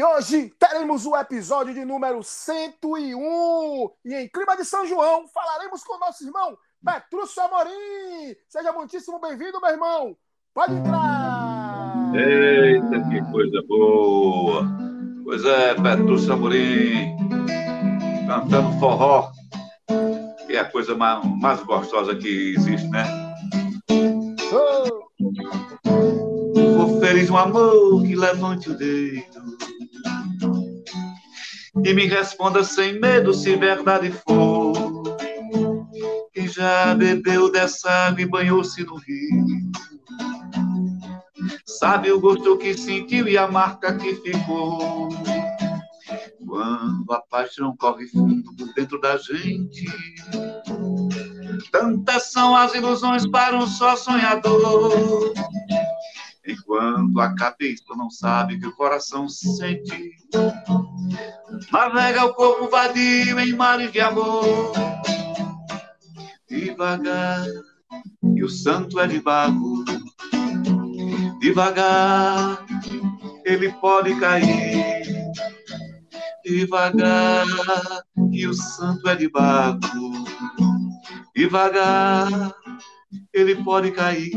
E hoje teremos o episódio de número 101. E em clima de São João, falaremos com nosso irmão Petrúcio Amorim. Seja muitíssimo bem-vindo, meu irmão. Pode entrar. Eita, que coisa boa. Pois é, Petrúcio Amorim, cantando forró, que é a coisa mais, mais gostosa que existe, né? Oh. Vou feliz um amor que levante o dedo e me responda sem medo se verdade for. Quem já bebeu dessa água e banhou-se no rio, sabe o gosto que sentiu e a marca que ficou. Quando a paixão corre fundo por dentro da gente, tantas são as ilusões para um só sonhador. Enquanto a cabeça não sabe que o coração sente, navega o corpo vadio em mares de amor. Devagar, e o santo é de devagar, ele pode cair. Devagar, que o santo é de devagar, ele pode cair.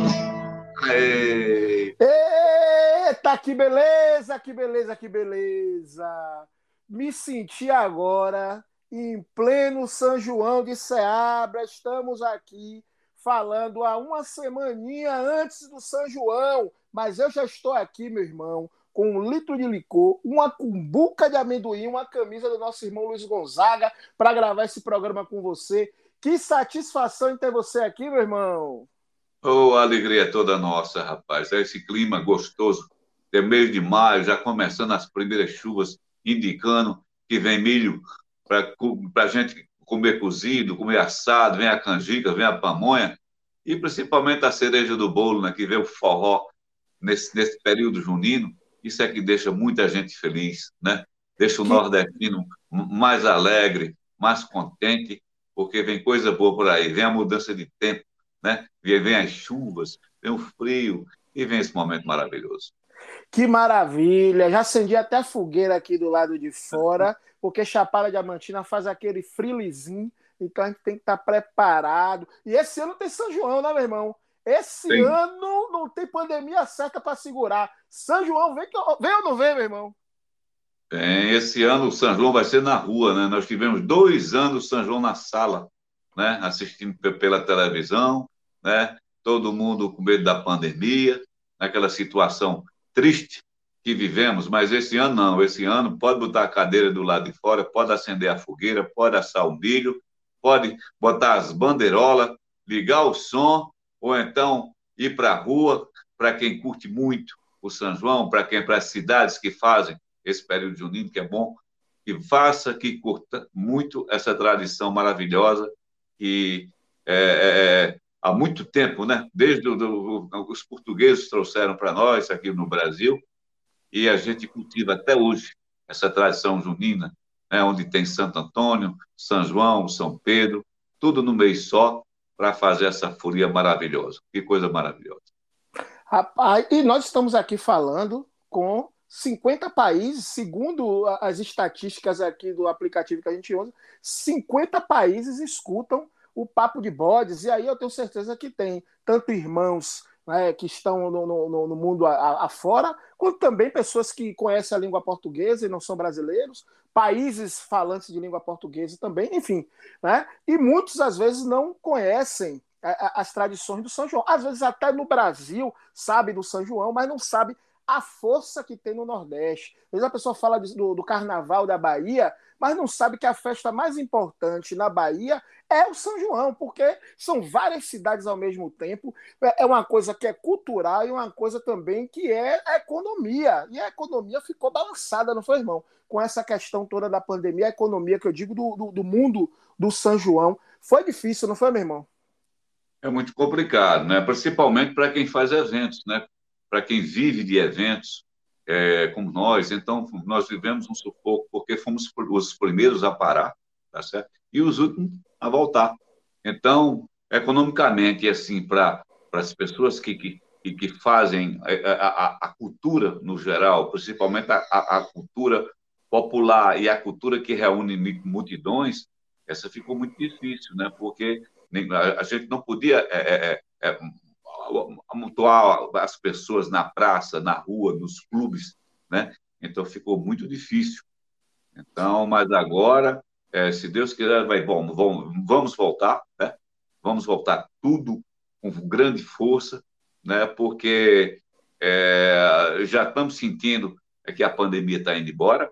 Eita, que beleza, que beleza, que beleza! Me senti agora em pleno São João de Ceabra. Estamos aqui falando há uma semaninha antes do São João, mas eu já estou aqui, meu irmão, com um litro de licor, uma cumbuca de amendoim, uma camisa do nosso irmão Luiz Gonzaga para gravar esse programa com você. Que satisfação em ter você aqui, meu irmão. Oh, a alegria é toda nossa, rapaz. É esse clima gostoso. É mês de maio, já começando as primeiras chuvas, indicando que vem milho para a gente comer cozido, comer assado, vem a canjica, vem a pamonha, e principalmente a cereja do bolo, né, que vem o forró nesse, nesse período junino. Isso é que deixa muita gente feliz, né? Deixa o nordestino mais alegre, mais contente, porque vem coisa boa por aí, vem a mudança de tempo, né? Vem as chuvas, vem o frio e vem esse momento maravilhoso. Que maravilha! Já acendi até a fogueira aqui do lado de fora, porque Chapada Diamantina faz aquele frilizinho, então a gente tem que estar preparado. E esse ano tem São João, né, meu irmão? Esse ano não tem pandemia certa para segurar. São João, vem, vem ou não vem, meu irmão? Bem, esse ano o São João vai ser na rua, né? Nós tivemos dois anos São João na sala, né? Assistindo pela televisão, né? Todo mundo com medo da pandemia, naquela situação triste que vivemos, mas esse ano não. Esse ano pode botar a cadeira do lado de fora, pode acender a fogueira, pode assar o milho, pode botar as bandeirolas, ligar o som, ou então ir para a rua, para quem curte muito o São João, para quem para as cidades que fazem esse período junino, que é bom, que faça, que curta muito essa tradição maravilhosa que é, é, é há muito tempo, né? Desde do, do, os portugueses trouxeram para nós aqui no Brasil e a gente cultiva até hoje essa tradição junina, né? onde tem Santo Antônio, São João, São Pedro, tudo no mês só para fazer essa folia maravilhosa. Que coisa maravilhosa. Rapaz, e nós estamos aqui falando com 50 países, segundo as estatísticas aqui do aplicativo que a gente usa, 50 países escutam o papo de bodes, e aí eu tenho certeza que tem tanto irmãos né, que estão no, no, no mundo afora, quanto também pessoas que conhecem a língua portuguesa e não são brasileiros, países falantes de língua portuguesa também, enfim. Né? E muitos, às vezes, não conhecem as tradições do São João. Às vezes, até no Brasil, sabe do São João, mas não sabe a força que tem no Nordeste. Às vezes a pessoa fala do, do carnaval da Bahia, mas não sabe que a festa mais importante na Bahia é o São João, porque são várias cidades ao mesmo tempo. É, é uma coisa que é cultural e uma coisa também que é economia. E a economia ficou balançada, não foi, irmão? Com essa questão toda da pandemia, a economia que eu digo do, do, do mundo do São João. Foi difícil, não foi, meu irmão? É muito complicado, né? principalmente para quem faz eventos, né? para quem vive de eventos, é, como nós. Então, nós vivemos um sufoco porque fomos os primeiros a parar, tá certo? E os últimos a voltar. Então, economicamente, assim, para as pessoas que, que, que fazem a, a, a, cultura no geral, principalmente a, a cultura popular e a cultura que reúne multidões, essa ficou muito difícil, né? Porque a gente não podia é, é, é, é amontoar as pessoas na praça, na rua, nos clubes, né? Então ficou muito difícil. Então, mas agora, é, se Deus quiser, vai bom, vamos, vamos voltar, né? Vamos voltar tudo com grande força, né? Porque é, já estamos sentindo que a pandemia está indo embora,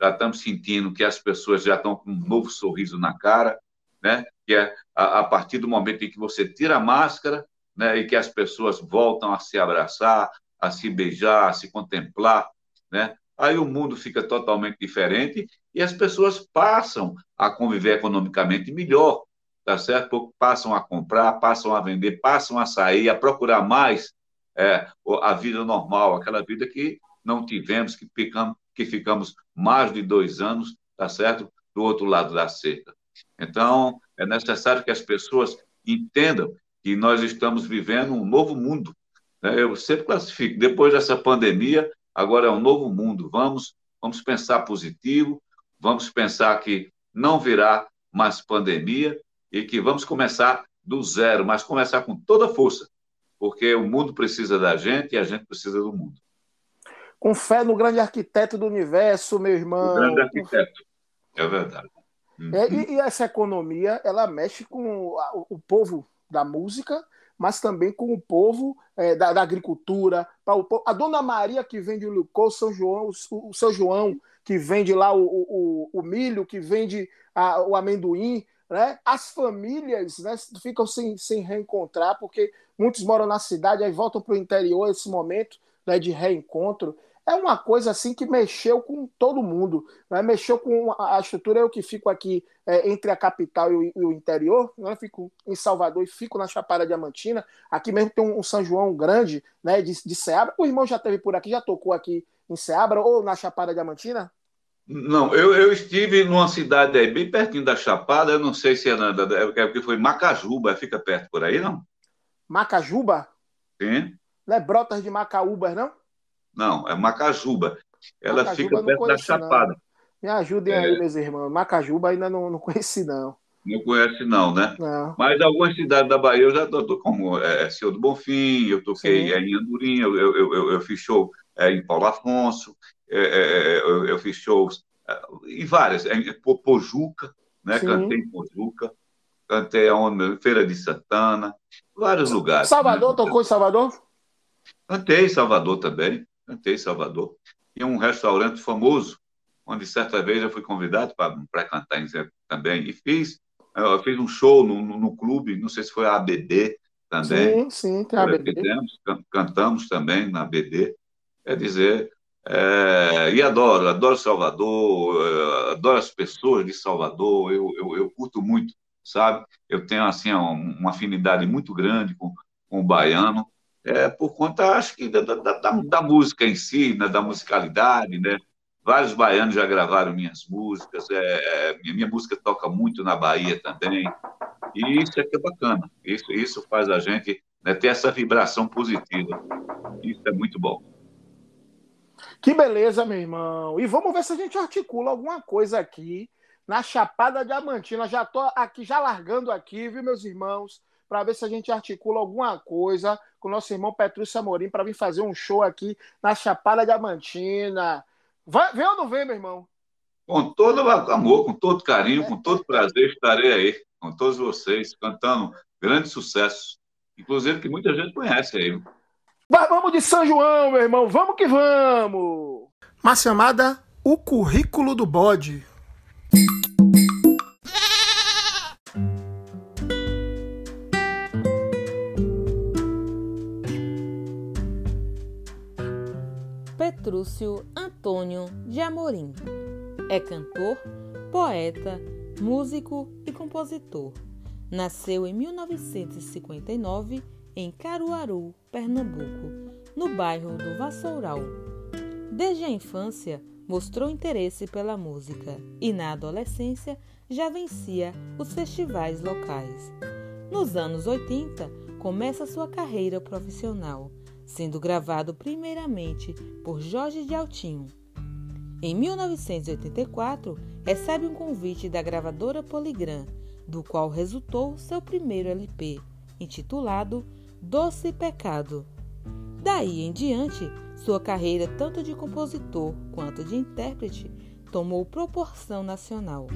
já estamos sentindo que as pessoas já estão com um novo sorriso na cara, né? Que é a, a partir do momento em que você tira a máscara, né, e que as pessoas voltam a se abraçar, a se beijar, a se contemplar, né? Aí o mundo fica totalmente diferente e as pessoas passam a conviver economicamente melhor, tá certo? Porque passam a comprar, passam a vender, passam a sair, a procurar mais é, a vida normal, aquela vida que não tivemos, que ficamos, que ficamos mais de dois anos, tá certo? Do outro lado da cerca. Então, é necessário que as pessoas entendam que nós estamos vivendo um novo mundo. Né? Eu sempre classifico, depois dessa pandemia, agora é um novo mundo. Vamos, vamos pensar positivo, vamos pensar que não virá mais pandemia e que vamos começar do zero, mas começar com toda força, porque o mundo precisa da gente e a gente precisa do mundo. Com fé no grande arquiteto do universo, meu irmão. O grande arquiteto, é verdade. É, e, e, essa economia, ela mexe com o, o povo da música, mas também com o povo é, da, da, agricultura. O, a Dona Maria que vende o Lucô, São João, o, o São João que vende lá o, o, o milho, que vende a, o amendoim, né? As famílias né, ficam sem, sem reencontrar, porque muitos moram na cidade, aí voltam para o interior esse momento né, de reencontro é uma coisa assim que mexeu com todo mundo, né? mexeu com a estrutura. Eu que fico aqui é, entre a capital e o, e o interior, né? fico em Salvador e fico na Chapada Diamantina. Aqui mesmo tem um, um São João grande, né, de, de Ceabra. O irmão já teve por aqui, já tocou aqui em Ceabra ou na Chapada Diamantina? Não, eu, eu estive numa cidade aí, bem pertinho da Chapada, eu não sei se é, na, é porque foi Macajuba, fica perto por aí, não? Macajuba? Sim. Não é Brotas de Macaúbas, não? Não, é Macajuba. Ela Macajuba fica perto da Chapada. Não. Me ajudem é. aí, meus irmãos. Macajuba ainda não, não conheci, não. Não conhece, não, né? Não. Mas algumas cidades da Bahia eu já tô, como é, é, Senhor do Bonfim, eu toquei é, em Andorinha, eu, eu, eu, eu, fiz show é, em Paulo Afonso, é, é, eu, eu, fiz shows em várias, em Pojuca, né? Sim. Cantei em Pojuca, cantei onde, Feira de Santana, vários lugares. Salvador, né? tocou em Salvador? Cantei em Salvador também cantei em Salvador. E um restaurante famoso, onde certa vez eu fui convidado para cantar em também. E fiz, eu fiz um show no, no, no, clube, não sei se foi a ABD também. Sim, sim, tem a ABD. Fizemos, cantamos também na ABD. Quer dizer, é, e adoro, adoro Salvador, é, adoro as pessoas de Salvador, eu, eu, eu curto muito, sabe? Eu tenho, assim, uma afinidade muito grande com, com o baiano, é, por conta, acho que, da, da, da, música em si, né, da musicalidade, né? Vários baianos já gravaram minhas músicas, é, é, minha música toca muito na Bahia também, e isso é que é bacana, isso, isso faz a gente né, ter essa vibração positiva, isso é muito bom. Que beleza, meu irmão. E vamos ver se a gente articula alguma coisa aqui na Chapada Diamantina. Já estou aqui, já largando aqui, viu, meus irmãos? Para ver se a gente articula alguma coisa com o nosso irmão Petrúcio Amorim para vir fazer um show aqui na Chapada Diamantina. Vai, vem ou não vem, meu irmão? Com todo amor, com todo carinho, com todo prazer, estarei aí com todos vocês, cantando grandes sucessos, inclusive que muita gente conhece aí. Mas vamos de São João, meu irmão, vamos que vamos! Uma chamada O Currículo do Bode. Petrúcio Antônio de Amorim. É cantor, poeta, músico e compositor. Nasceu em 1959 em Caruaru, Pernambuco, no bairro do Vassoural. Desde a infância, mostrou interesse pela música e, na adolescência, já vencia os festivais locais. Nos anos 80, começa sua carreira profissional, sendo gravado primeiramente por Jorge de Altinho. Em 1984, recebe um convite da gravadora Polygram, do qual resultou seu primeiro LP, intitulado Doce Pecado. Daí em diante, sua carreira tanto de compositor quanto de intérprete tomou proporção nacional.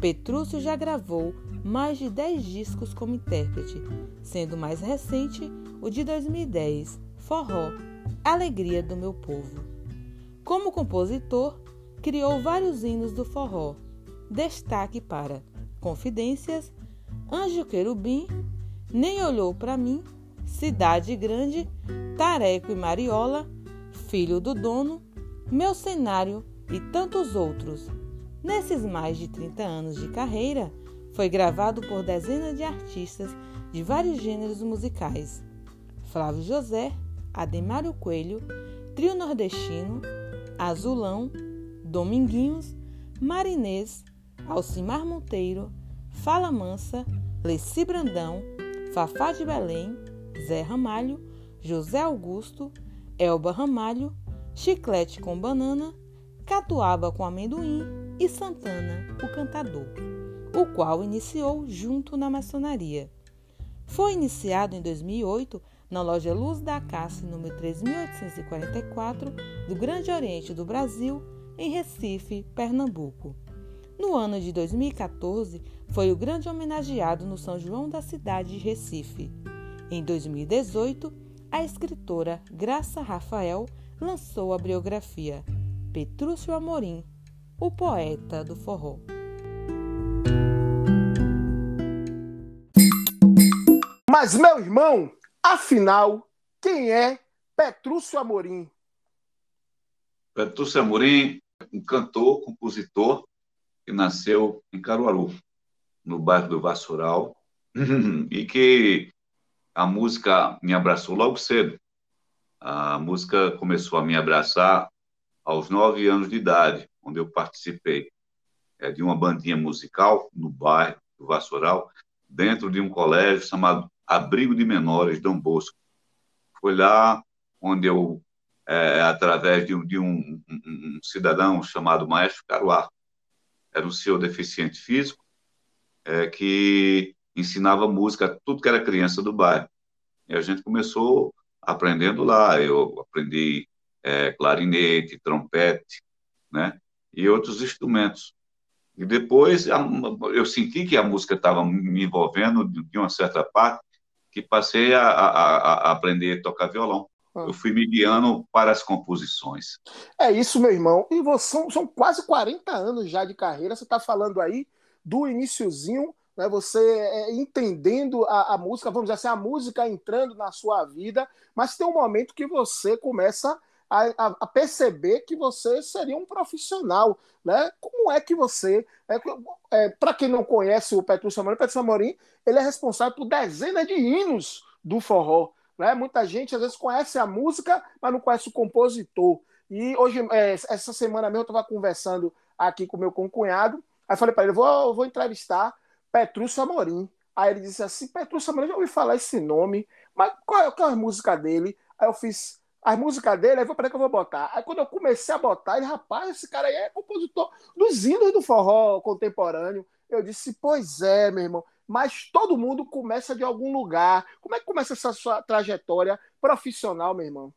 Petrúcio já gravou mais de 10 discos como intérprete, sendo mais recente o de 2010, Forró, Alegria do Meu Povo. Como compositor, criou vários hinos do forró, destaque para Confidências, Anjo Querubim, Nem Olhou para Mim, Cidade Grande, Tareco e Mariola, Filho do Dono, Meu Cenário e tantos outros. Nesses mais de 30 anos de carreira, foi gravado por dezenas de artistas de vários gêneros musicais. Flávio José, Ademário Coelho, Trio Nordestino, Azulão, Dominguinhos, Marinês, Alcimar Monteiro, Fala Mansa, Leci Brandão, Fafá de Belém, Zé Ramalho, José Augusto, Elba Ramalho, Chiclete com Banana, Catuaba com Amendoim e Santana, o cantador, o qual iniciou junto na maçonaria. Foi iniciado em 2008 na loja Luz da Acácia, número 3844, do Grande Oriente do Brasil, em Recife, Pernambuco. No ano de 2014, foi o grande homenageado no São João da cidade de Recife. Em 2018, a escritora Graça Rafael lançou a biografia Petrúcio Amorim, o poeta do forró. Mas, meu irmão, Afinal, quem é Petrúcio Amorim? Petrúcio Amorim, um cantor, compositor, que nasceu em Caruaru, no bairro do Vassoural, e que a música me abraçou logo cedo. A música começou a me abraçar aos nove anos de idade, onde eu participei é, de uma bandinha musical no bairro do Vassoural, dentro de um colégio chamado Abrigo de Menores, Dom Bosco. Foi lá onde eu, é, através de, um, de um, um, um, cidadão chamado Maestro Caruá, era um senhor deficiente físico, é, que ensinava música a tudo que era criança do bairro. E a gente começou aprendendo lá. Eu aprendi é, clarinete, trompete, né? E outros instrumentos. E depois eu senti que a música estava me envolvendo de uma certa parte que passei a, a, a aprender a tocar violão. Ah. Eu fui me guiando para as composições. É isso, meu irmão. E você, são, são quase 40 anos já de carreira. Você está falando aí do iníciozinho, né, você é, entendendo a, a, música, vamos dizer assim, a música entrando na sua vida, mas tem um momento que você começa a, a, perceber que você seria um profissional, né? Como é que você, é, é, para quem não conhece o Petrúcio Amorim, Petrúcio Amorim, ele é responsável por dezenas de hinos do forró, né? Muita gente às vezes conhece a música, mas não conhece o compositor. E hoje, é, essa semana mesmo, eu estava conversando aqui com meu concunhado, aí falei para ele, vou, vou entrevistar Petrúcio Amorim. Aí ele disse assim, Petrúcio Amorim, já ouvi falar esse nome, mas qual, é, qual é a música dele? Aí eu fiz as músicas dele, aí para que eu vou botar. Aí quando eu comecei a botar, ele, rapaz, esse cara aí é compositor dos hinos do forró contemporâneo. Eu disse, pois é, meu irmão. Mas todo mundo começa de algum lugar. Como é que começa essa sua trajetória profissional, meu irmão?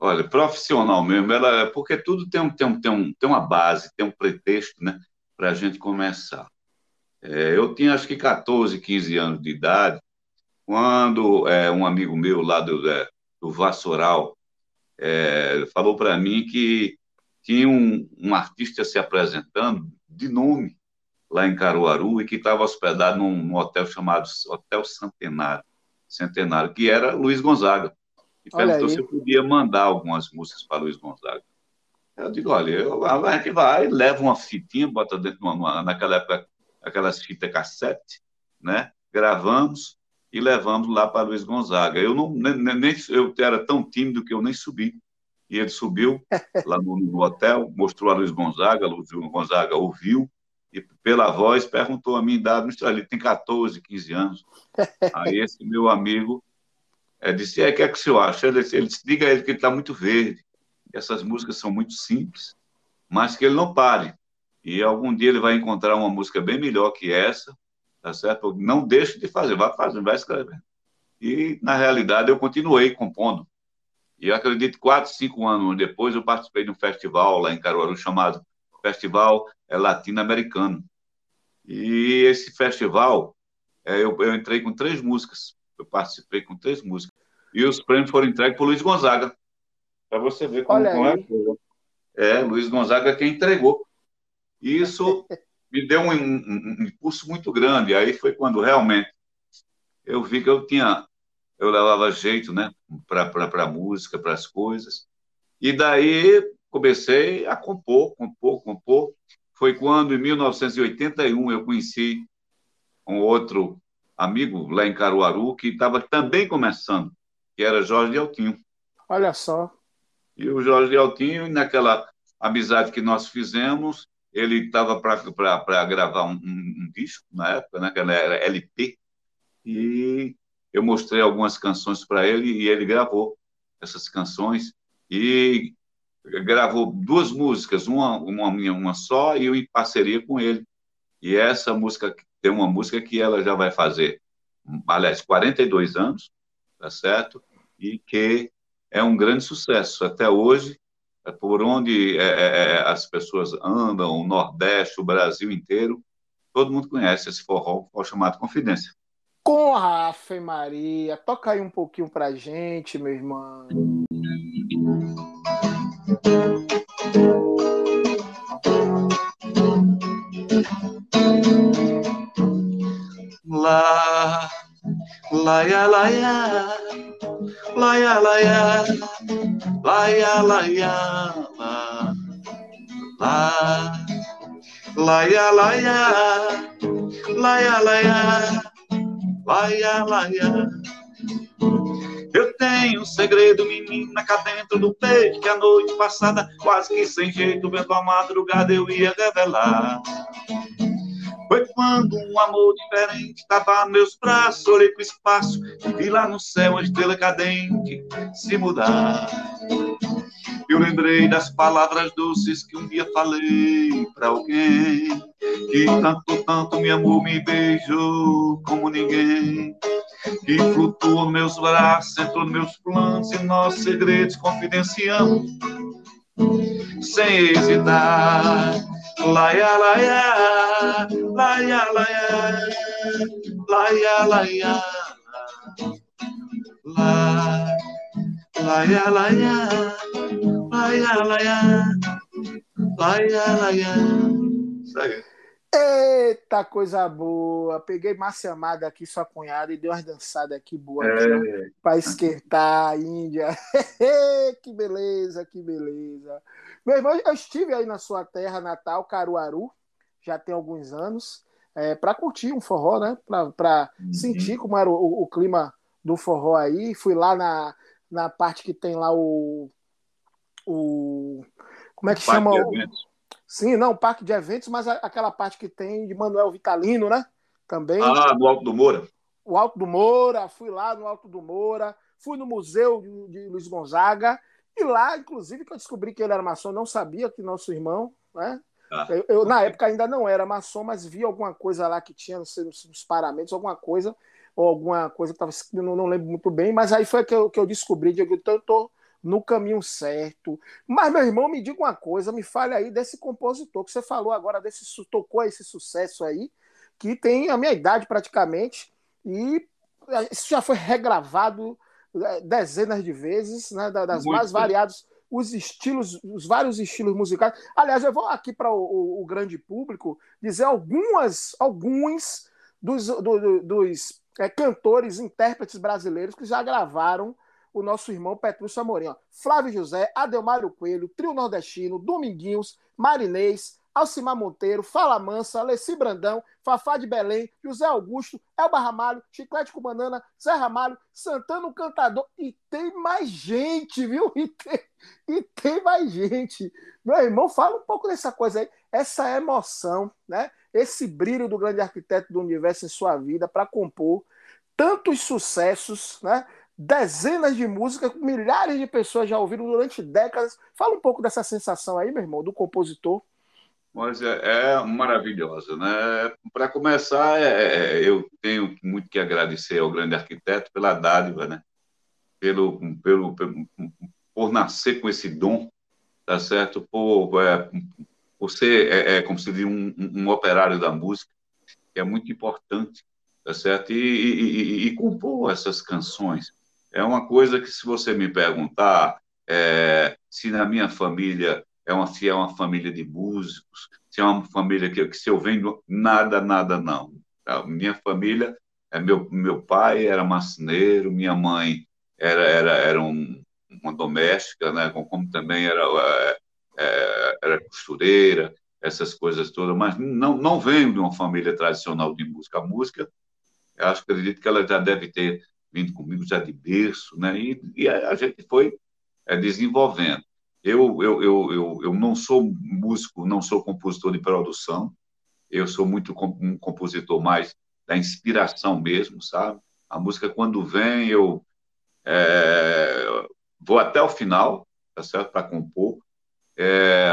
Olha, profissional mesmo, ela, é porque tudo tem, um, tem, um, tem, um, tem uma base, tem um pretexto, né, para a gente começar. É, eu tinha acho que 14, 15 anos de idade, quando é, um amigo meu lá do, é, do Vassoural, é, falou para mim que tinha um, um, artista se apresentando de nome lá em Caruaru e que estava hospedado num, num, hotel chamado Hotel Centenário, Centenário, que era Luiz Gonzaga. E perguntou se eu podia mandar algumas músicas para Luiz Gonzaga. Eu digo, olha, eu, a gente vai, leva uma fitinha, bota dentro, uma, naquela época, aquelas fitas cassete, né? Gravamos e levamos lá para Luiz Gonzaga. Eu não nem, eu era tão tímido que eu nem subi. E ele subiu lá no, no hotel, mostrou a Luiz Gonzaga, Luiz Gonzaga ouviu e pela voz perguntou a minha idade, ele tem 14, 15 anos. Aí esse meu amigo é, disse, é, o que é que o senhor acha? Ele, ele disse, diga a ele que ele está muito verde, essas músicas são muito simples, mas que ele não pare. E algum dia ele vai encontrar uma música bem melhor que essa, tá certo? Não deixe de fazer, vai fazer, vai escrever. E, na realidade, eu continuei compondo. E eu acredito quatro, cinco anos depois, eu participei de um festival lá em Caruaru chamado Festival Latino-Americano. E esse festival, é, eu, eu entrei com três músicas. Eu participei com três músicas. E os prêmios foram entregues por Luiz Gonzaga. Para você ver como, como é a coisa. É, Luiz Gonzaga quem entregou. E isso me deu um, um, um, impulso muito grande. Aí foi quando realmente eu vi que eu tinha, eu levava jeito, né, para música, para as coisas. E daí comecei a compor, compor, compor. Foi quando, em 1981, eu conheci um outro amigo lá em Caruaru que estava também começando, que era Jorge de Altinho. Olha só. E o Jorge de Altinho, naquela amizade que nós fizemos, ele estava para gravar um, um, um, disco na época, né, que era LP, e eu mostrei algumas canções para ele e ele gravou essas canções e gravou duas músicas, uma uma minha, uma só e eu em parceria com ele. E essa música tem uma música que ela já vai fazer, aliás, 42 anos, tá certo? E que é um grande sucesso até hoje por onde é, é, é, as pessoas andam, o Nordeste, o Brasil inteiro, todo mundo conhece esse forró, forró chamado Confidência. Com a Ave Maria, toca aí um pouquinho pra gente, meu irmão. Lá, lá, lá, lá, laia, laia, la, la, laia, laia, laia, laia, laia, laia. Eu tenho um segredo, menina, cá dentro do peito, que a noite passada, quase que sem jeito, vendo a madrugada, eu ia revelar. Foi quando um amor diferente nos meus braços, olhei pro espaço e vi lá no céu uma estrela cadente se mudar. Eu lembrei das palavras doces que um dia falei para alguém, que tanto, tanto me amou, me beijou como ninguém, que flutuou nos meus braços, entrou nos meus planos e nossos segredos confidenciamos, sem hesitar. Laia, laia, laia, laia, laia, laia, laia, laia, laia, laia, laia, laia, laia. Segue. Eita, coisa boa! Peguei Márcia Amada aqui, sua cunhada, e dei umas dançadas aqui boas é. para esquentar a Índia. que beleza, que beleza. Meu irmão, eu estive aí na sua terra natal, Caruaru, já tem alguns anos, é, para curtir um forró, né? Para uhum. sentir como era o, o, o, clima do forró aí. Fui lá na, na parte que tem lá o. o como é que chama? O, sim, não, parque de eventos, mas aquela parte que tem de Manuel Vitalino, né? Também. Ah, no Alto do Moura. O Alto do Moura, fui lá no Alto do Moura, fui no Museu de, de Luiz Gonzaga e lá, inclusive, que eu descobri que ele era maçom, não sabia que nosso irmão, né? Ah. Eu, eu, na época ainda não era maçom, mas vi alguma coisa lá que tinha, não sei, nos paramentos, alguma coisa, ou alguma coisa que estava não, não lembro muito bem, mas aí foi que eu, que eu descobri, digo, então eu estou no caminho certo. Mas, meu irmão, me diga uma coisa, me fale aí desse compositor que você falou agora, desse tocou esse sucesso aí, que tem a minha idade praticamente, e isso já foi regravado é, dezenas de vezes, né, das Muito mais bem. variados os estilos, os vários estilos musicais. Aliás, eu vou aqui para o, o, o, grande público dizer algumas, alguns dos, do, do, dos é, cantores, intérpretes brasileiros que já gravaram o nosso irmão Petrúcio Amorim. Ó. Flávio José, Adelmário Coelho, Trio Nordestino, Dominguinhos, Marinês, Alcimar Monteiro, Fala Mansa, Alessi Brandão, Fafá de Belém, José Augusto, Elba Ramalho, Chiclete com Banana, Zé Ramalho, Santana o Cantador. E tem mais gente, viu? E tem, e tem mais gente. Meu irmão, fala um pouco dessa coisa aí, essa emoção, né? Esse brilho do grande arquiteto do universo em sua vida para compor tantos sucessos, né? Dezenas de músicas, milhares de pessoas já ouviram durante décadas. Fala um pouco dessa sensação aí, meu irmão, do compositor. Mas é, é maravilhosa, né? Para começar, é, é, é, eu tenho muito que agradecer ao grande arquiteto pela dádiva, né? Pelo, pelo, pelo por nascer com esse dom, tá certo? Por, é, por ser, é, é, como se diz, um, um, operário da música, que é muito importante, tá certo? E, e, e, e, compor essas canções. É uma coisa que, se você me perguntar é, se na minha família é uma, se é uma família de músicos, se é uma família que, que se eu venho, nada, nada, não. A minha família, é meu, meu pai era marceneiro, minha mãe era, era, era um, uma doméstica, né, como também era, é, é, era costureira, essas coisas todas, mas não, não venho de uma família tradicional de música. A música, eu acho, acredito que ela já deve ter vindo comigo já de berço, né, e, e a, gente foi é, desenvolvendo. Eu, eu, eu, eu, eu não sou músico, não sou compositor de produção, eu sou muito um compositor mais da inspiração mesmo, sabe? A música, quando vem, eu é, vou até o final, tá certo? Para compor. É,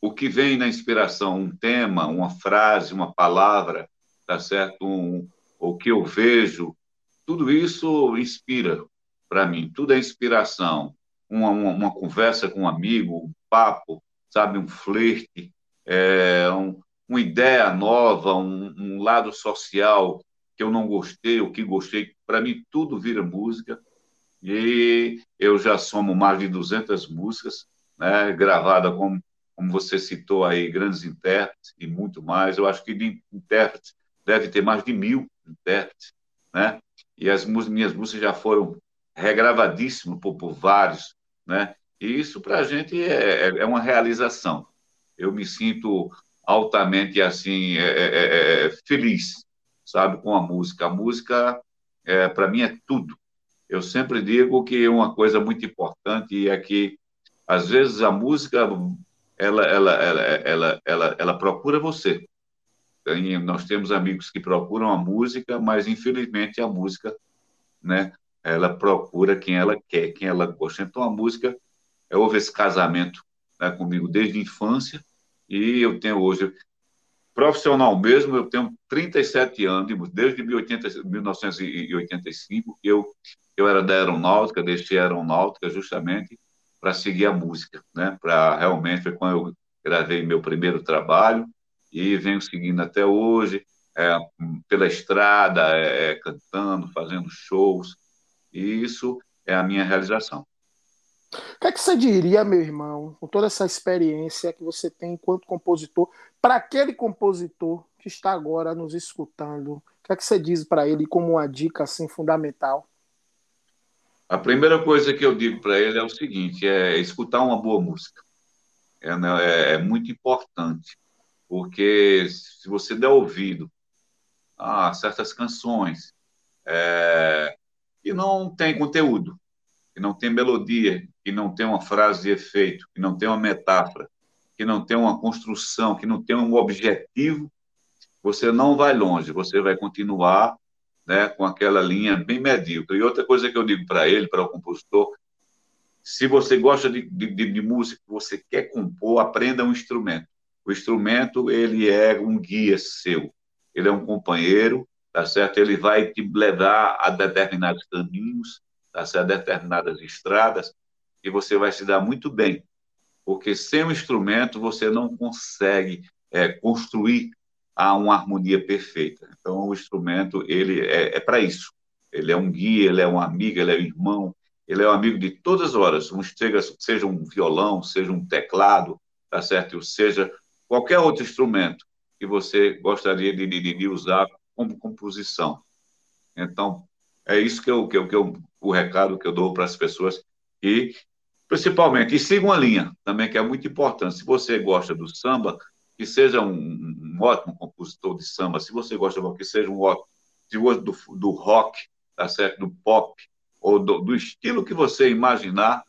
o que vem na inspiração, um tema, uma frase, uma palavra, tá certo? Um, o que eu vejo, tudo isso inspira para mim, tudo é inspiração uma, uma, uma, conversa com um amigo, um papo, sabe, um flerte, é, um, uma ideia nova, um, um, lado social que eu não gostei, o que gostei, para mim tudo vira música. E eu já somo mais de 200 músicas, né, gravadas como, como você citou aí, grandes intérpretes e muito mais. Eu acho que de intérpretes deve ter mais de mil intérpretes, né? E as minhas músicas já foram regravadíssimas por, por vários né? E isso para a gente é, é, é uma realização. Eu me sinto altamente assim é, é, é, é feliz, sabe, com a música. A música para mim é tudo. Eu sempre digo que uma coisa muito importante é que às vezes a música ela ela ela ela ela, ela procura você. Nós temos amigos que procuram a música, mas infelizmente a música, né, ela procura quem ela quer, quem ela gosta. Então, a música, houve esse casamento né, comigo desde a infância, e eu tenho hoje, profissional mesmo, eu tenho 37 anos, desde 1985, eu, eu era da aeronáutica, deixei a aeronáutica justamente para seguir a música, né? Para realmente foi quando eu gravei meu primeiro trabalho e venho seguindo até hoje, é, pela estrada, é, cantando, fazendo shows, e isso é a minha realização. O que, é que você diria, meu irmão, com toda essa experiência que você tem enquanto compositor, para aquele compositor que está agora nos escutando? O que é que você diz para ele como uma dica assim fundamental? A primeira coisa que eu digo para ele é o seguinte: é escutar uma boa música. É, né, é, é muito importante, porque se você der ouvido a certas canções, é, que não tem conteúdo, que não tem melodia, que não tem uma frase de efeito, que não tem uma metáfora, que não tem uma construção, que não tem um objetivo, você não vai longe, você vai continuar né, com aquela linha bem medíocre. E outra coisa que eu digo para ele, para o compositor, se você gosta de, de, de, música, você quer compor, aprenda um instrumento. O instrumento, ele é um guia seu, ele é um companheiro, tá certo? Ele vai te levar a determinados caminhos, tá certo? A determinadas estradas, e você vai se dar muito bem, porque sem o instrumento você não consegue é, construir a uma harmonia perfeita. Então, o instrumento ele é, é para isso, ele é um guia, ele é um amigo, ele é um irmão, ele é um amigo de todas as horas, seja, seja um violão, seja um teclado, tá certo? Seja qualquer outro instrumento que você gostaria de, de, de usar como composição. Então, é isso que eu, que eu, que eu o recado que eu dou para as pessoas e principalmente, e siga uma linha também que é muito importante. Se você gosta do samba, que seja um, um ótimo compositor de samba, se você gosta que seja um ótimo do, do rock, tá certo? Do pop, ou do, do estilo que você imaginar,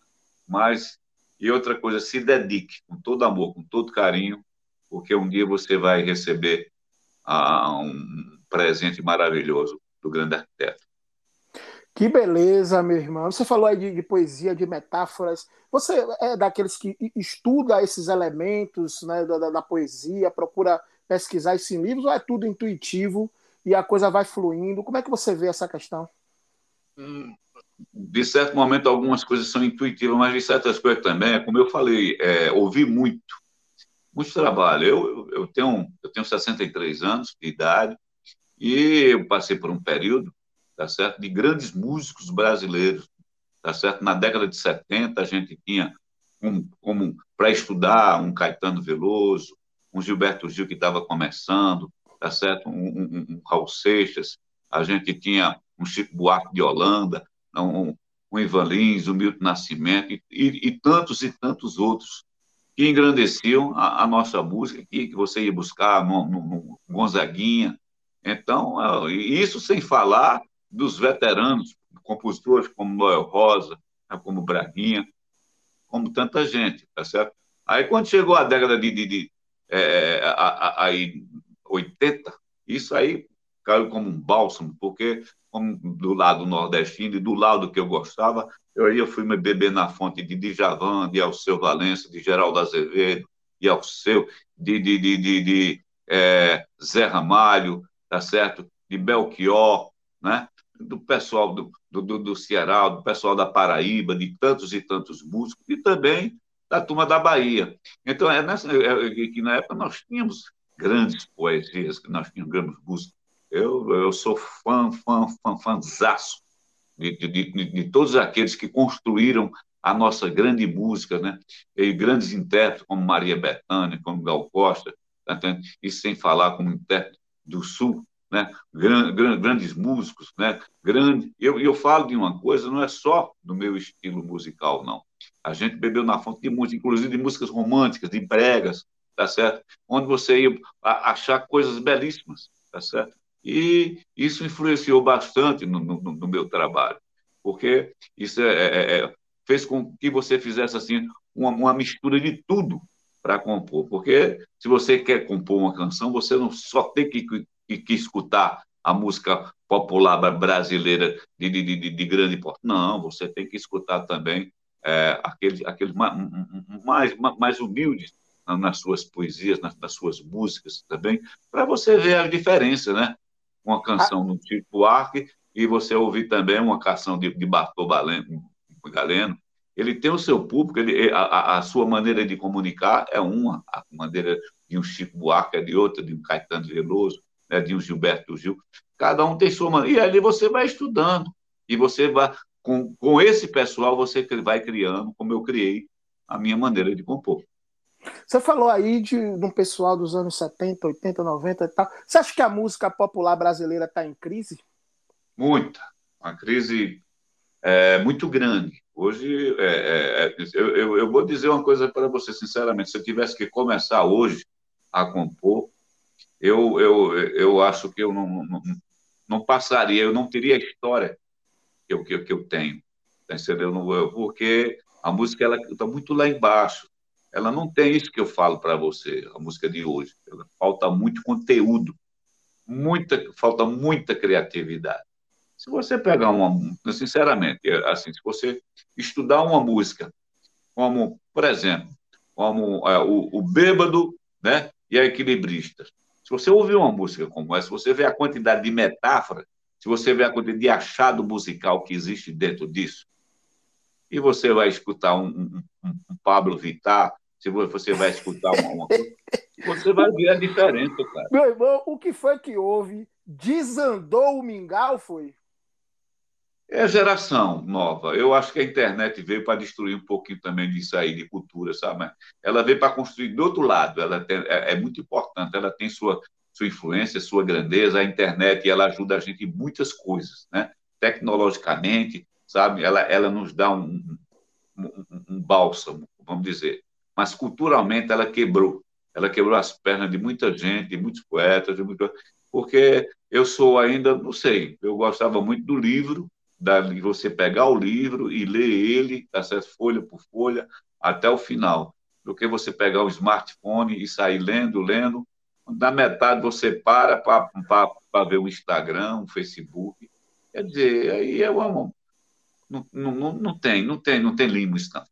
mas e outra coisa, se dedique com todo amor, com todo carinho, porque um dia você vai receber ah, um presente maravilhoso do grande arquiteto. Que beleza, meu irmão. Você falou aí de, de, poesia, de metáforas. Você é daqueles que estuda esses elementos né, da, da, poesia, procura pesquisar isso em livros, ou é tudo intuitivo e a coisa vai fluindo? Como é que você vê essa questão? Hum, de certo momento, algumas coisas são intuitivas, mas de certas coisas também, é como eu falei, é, ouvi muito, muito trabalho. Eu, eu, tenho, eu tenho 63 anos de idade e eu passei por um período tá certo? De grandes músicos brasileiros, tá certo? Na década de 70 a gente tinha como, como para estudar um Caetano Veloso, um Gilberto Gil que estava começando, tá certo? Um, um, um, Raul Seixas, a gente tinha um Chico Buarque de Holanda, um, um Ivan Lins, o Milton Nascimento e, e, e, tantos e tantos outros que engrandeciam a, a nossa música, que, que, você ia buscar no, no, no Gonzaguinha. Então, isso sem falar dos veteranos, compositores como Noel Rosa, né, como Braguinha, como tanta gente, tá certo? Aí quando chegou a década de, de, de é, a, a, aí 80, isso aí caiu como um bálsamo, porque do lado nordestino e do lado que eu gostava, eu aí eu fui me beber na fonte de Djavan, de Alceu Valença, de Geraldo Azevedo, de Alceu, de, de, de, de, de é, Zé Ramalho, tá certo? De Belchior, né? do pessoal do, do, do Ceará, do pessoal da Paraíba, de tantos e tantos músicos, e também da turma da Bahia. Então, é nessa, é, é, que na época nós tínhamos grandes poesias, nós tínhamos músicos. Eu, eu sou fã, fã, fã, fãzaço de, de, de, de todos aqueles que construíram a nossa grande música, né? E grandes intérpretes como Maria Bethânia, como Gal Costa, tá e sem falar como intérprete do Sul, né? grandes músicos, né? Grande. Eu, eu falo de uma coisa, não é só do meu estilo musical, não. A gente bebeu na fonte de música, inclusive de músicas românticas, de bregas, tá certo? Onde você ia achar coisas belíssimas, tá certo? E isso influenciou bastante no, no, no meu trabalho, porque isso é, é, é, fez com que você fizesse assim uma, uma mistura de tudo para compor, porque se você quer compor uma canção, você não só tem que que, que escutar a música popular brasileira de, de, de, de grande porte. Não, você tem que escutar também é, aqueles, aqueles mais, mais, mais humildes nas suas poesias, nas, nas suas músicas também, para você ver a diferença, né? Uma canção do Chico Arque e você ouvir também uma canção de, de Bartô Galeno. Ele tem o seu público, ele, a, a, sua maneira de comunicar é uma, a maneira de um Chico Buarque é de outra, de um Caetano Veloso, né, de um Gilberto Gil. Cada um tem sua maneira. E ali você vai estudando. E você vai, com, com esse pessoal, você vai criando, como eu criei, a minha maneira de compor. Você falou aí de, de um pessoal dos anos 70, 80, 90 e tal. Você acha que a música popular brasileira está em crise? Muita. Uma crise é, muito grande. Hoje, é, é, é eu, eu, eu, vou dizer uma coisa para você, sinceramente: se eu tivesse que começar hoje a compor, eu, eu, eu acho que eu não, não, não passaria, eu não teria a história que eu, que, que eu tenho, tá entendeu? Porque a música está muito lá embaixo. Ela não tem isso que eu falo para você, a música de hoje. Falta muito conteúdo, muita, falta muita criatividade. Se você pegar uma, sinceramente, assim, se você estudar uma música, como, por exemplo, como é, o, o bêbado, né, e a equilibrista, se você ouvir uma música como essa, se você vê a quantidade de metáfora, se você vê a quantidade de achado musical que existe dentro disso, e você vai escutar um, um, um Pablo Vittar, se você vai escutar uma, coisa, você vai ver a diferença, cara. Meu irmão, o que foi que houve? Desandou o mingau, foi? É a geração nova. Eu acho que a internet veio para destruir um pouquinho também disso aí, de cultura, sabe? Ela veio para construir do outro lado. Ela tem, é, é, muito importante. Ela tem sua, sua influência, sua grandeza. A internet ela ajuda a gente em muitas coisas, né? Tecnologicamente, sabe? Ela, ela nos dá um, um, um bálsamo, vamos dizer. Mas culturalmente ela quebrou. Ela quebrou as pernas de muita gente, de muitos poetas, de muito... porque eu sou ainda, não sei, eu gostava muito do livro, de você pegar o livro e ler ele, tá folha por folha, até o final, do que você pegar o smartphone e sair lendo, lendo. Na metade você para para ver o Instagram, o Facebook. Quer dizer, aí é uma. Não, não, não tem, não tem, não tem limite, não.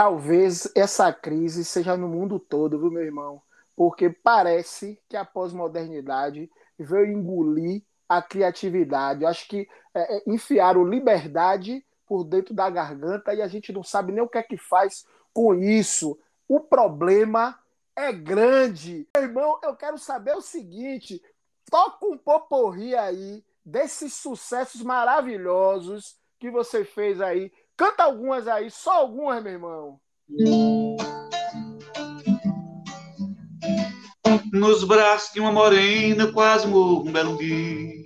Talvez essa crise seja no mundo todo, viu, meu irmão? Porque parece que a pós-modernidade veio engolir a criatividade. Eu acho que é, é, enfiaram liberdade por dentro da garganta e a gente não sabe nem o que é que faz com isso. O problema é grande. Meu irmão, eu quero saber o seguinte: toca um poporri aí desses sucessos maravilhosos que você fez aí. Canta algumas aí, só algumas, meu irmão. Nos braços de uma morena, quase morro um belo dia.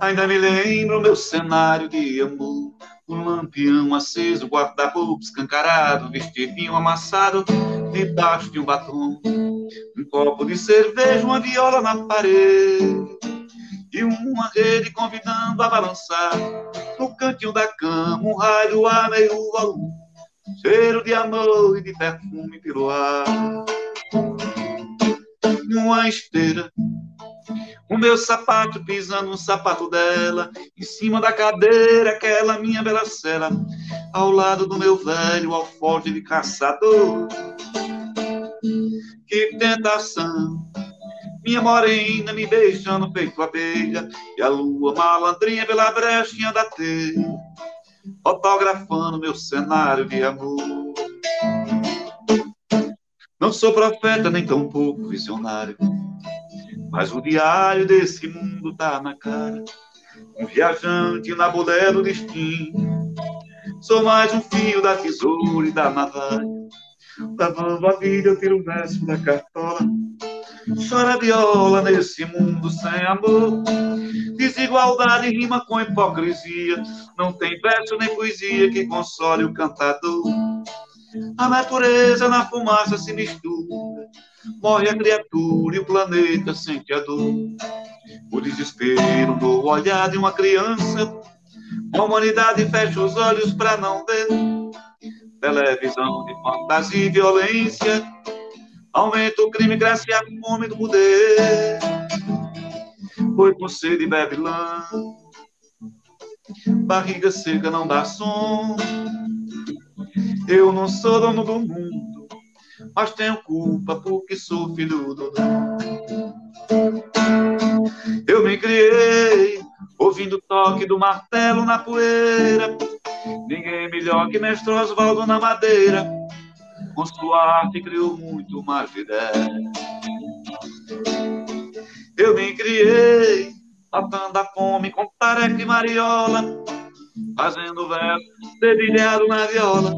Ainda me lembro meu cenário de amor. Um lampião aceso, guarda-roupa escancarado, vestidinho amassado, debaixo de um batom. Um copo de cerveja, uma viola na parede. E uma rede convidando a balançar. Cantinho da cama, um raio a meio volume. Cheiro de amor e de perfume pelo ar numa esteira. O meu sapato pisando no sapato dela, em cima da cadeira, aquela minha bela cela, ao lado do meu velho alforje de caçador. Que tentação! Minha morena me beijando feito abelha, e a lua malandrinha pela brechinha da teia, fotografando meu cenário de amor. Não sou profeta, nem tão pouco visionário, mas o diário desse mundo tá na cara. Um viajante na bolé do destino. Sou mais um fio da tesoura e da navalha. Lavando a vida, eu tiro o verso da cartola. Chora viola nesse mundo sem amor. Desigualdade rima com hipocrisia. Não tem verso nem poesia que console o cantador. A natureza na fumaça se mistura, morre a criatura e o planeta sente a dor. O desespero do olhar de uma criança, a humanidade fecha os olhos para não ver. Televisão de fantasia e violência, aumenta o crime, cresce a fome do poder. Foi com sede bebe lã, barriga seca não dá som. Eu não sou dono do mundo, mas tenho culpa porque sou filho do. Eu me criei ouvindo o toque do martelo na poeira. Ninguém melhor que mestre Oswaldo na madeira. Com sua arte criou muito mais ideia. Eu me criei matando a fome com tarefa e mariola, fazendo verso dedilhado na viola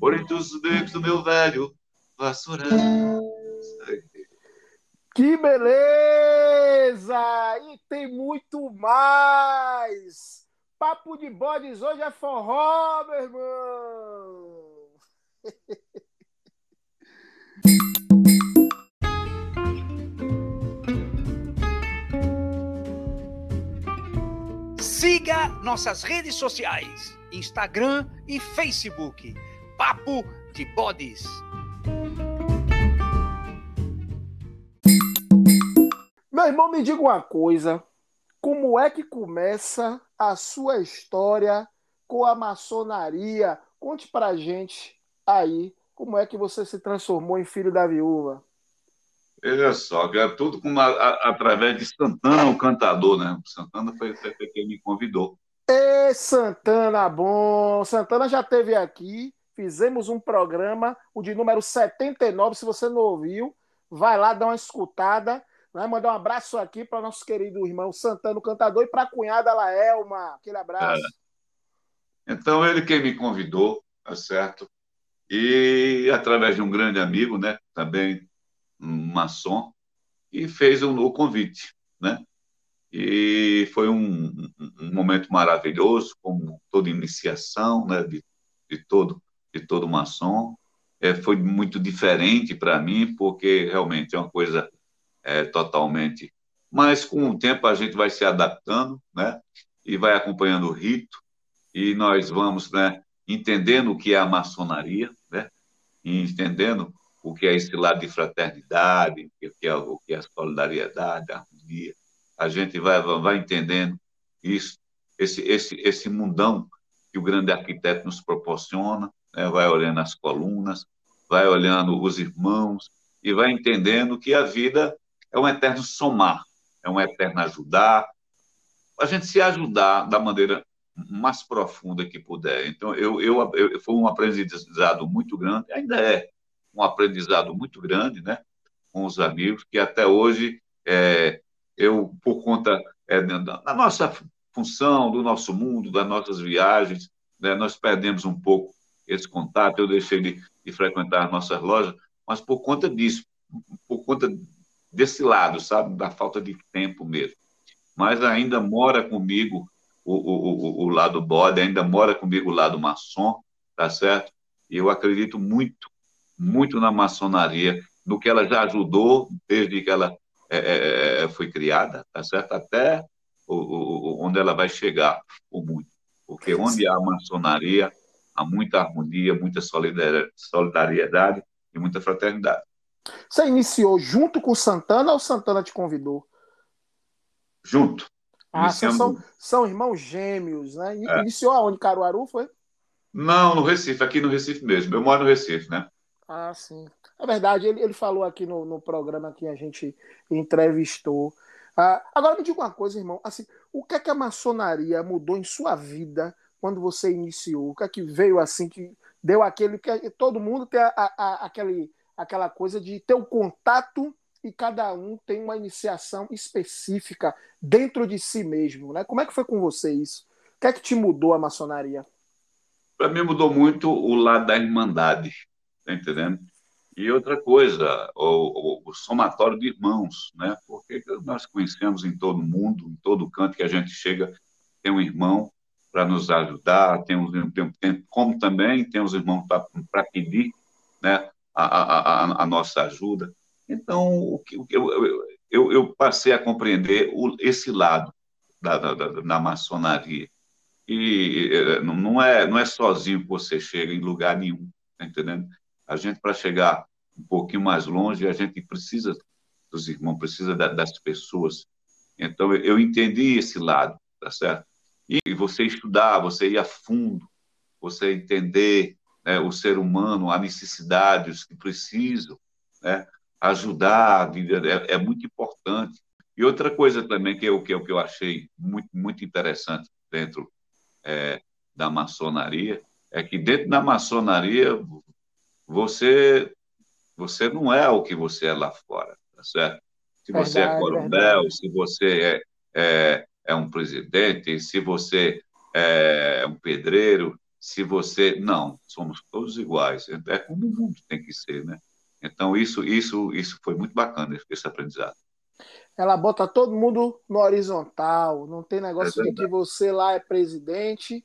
por entre os becos do meu velho vassourão. Que beleza! E tem muito mais! Papo de bodes hoje é forró, meu irmão! Siga nossas redes sociais: Instagram e Facebook Papo de Bodes. Meu irmão, me diga uma coisa. Como é que começa a sua história com a maçonaria? Conte pra gente aí como é que você se transformou em filho da viúva. Veja só, é tudo com a, através de Santana, o cantador, né? Santana foi, foi quem me convidou. Ê, Santana, bom! Santana já esteve aqui fizemos um programa, o de número 79. Se você não ouviu, vai lá dar uma escutada. Né? Mandar um abraço aqui para nosso querido irmão Santano Cantador e para a cunhada Laelma. Aquele abraço. É. Então, ele quem me convidou, tá certo? E através de um grande amigo, né? Também um maçom, e fez um, o convite, né? E foi um, um, momento maravilhoso, como toda iniciação, né? De, de todo de todo maçom. É, foi muito diferente para mim, porque realmente é uma coisa é, totalmente. Mas com o tempo a gente vai se adaptando, né? E vai acompanhando o rito, e nós vamos, né? Entendendo o que é a maçonaria? E entendendo o que é esse lado de fraternidade, o que é, o que é a solidariedade, a harmonia. A gente vai, vai entendendo isso, esse, esse, esse mundão que o grande arquiteto nos proporciona, né? vai olhando as colunas, vai olhando os irmãos e vai entendendo que a vida é um eterno somar, é um eterno ajudar, a gente se ajudar da maneira mais profunda que puder. Então, eu, eu, eu foi um aprendizado muito grande, ainda é um aprendizado muito grande, né, com os amigos, que até hoje é, eu, por conta é, da nossa função, do nosso mundo, das nossas viagens, né, nós perdemos um pouco esse contato, eu deixei de, de frequentar as nossas lojas, mas por conta disso, por conta desse lado, sabe, da falta de tempo mesmo. Mas ainda mora comigo o, o, o, o lado bode, ainda mora comigo o lado maçom, tá certo? E eu acredito muito, muito na maçonaria, no que ela já ajudou desde que ela é, é, é foi criada, tá certo? Até o, onde ela vai chegar, o muito. Porque onde há maçonaria, há muita harmonia, muita solidariedade e muita fraternidade. Você iniciou junto com Santana ou Santana te convidou? Junto. Ah, são, são irmãos gêmeos, né? É. Iniciou aonde? Caruaru, foi? Não, no Recife, aqui no Recife mesmo. Eu moro no Recife, né? Ah, sim. É verdade, ele, ele falou aqui no, no programa que a gente entrevistou. Ah, agora me diga uma coisa, irmão. Assim, o que é que a maçonaria mudou em sua vida quando você iniciou? O que é que veio assim que deu aquele que todo mundo tem a, a, a, aquele aquela coisa de ter o um contato e cada um tem uma iniciação específica dentro de si mesmo, né? Como é que foi com você isso? O que é que te mudou a maçonaria? Para mim mudou muito o lado da irmandade, tá entendendo? E outra coisa, o, o, o, somatório de irmãos, né? Porque nós conhecemos em todo mundo, em todo canto que a gente chega, tem um irmão para nos ajudar, tem, tem, tem, como também tem os irmãos para pedir, né? a, a, a nossa ajuda. Então, o que, eu, eu, passei a compreender o, esse lado da, da, da, da maçonaria. E eh, não é, não é sozinho que você chega em lugar nenhum, tá entendendo? A gente, para chegar um pouquinho mais longe, a gente precisa dos irmãos, precisa das pessoas. Então, eu entendi esse lado, tá certo? E você estudar, você ir a fundo, você entender né, o ser humano, a necessidade, os que precisam, né, ajudar, é, é, muito importante. E outra coisa também que eu, que eu, que eu achei muito, muito interessante dentro é, da maçonaria é que dentro da maçonaria você você não é o que você é lá fora, tá certo? Se você é verdade, é coronel, verdade. se você é, é, é um presidente, se você é um pedreiro, se você. Não, somos todos iguais. É como o mundo tem que ser, né? Então, isso, isso, isso foi muito bacana, esse aprendizado. Ela bota todo mundo no horizontal, não tem negócio é de que você lá é presidente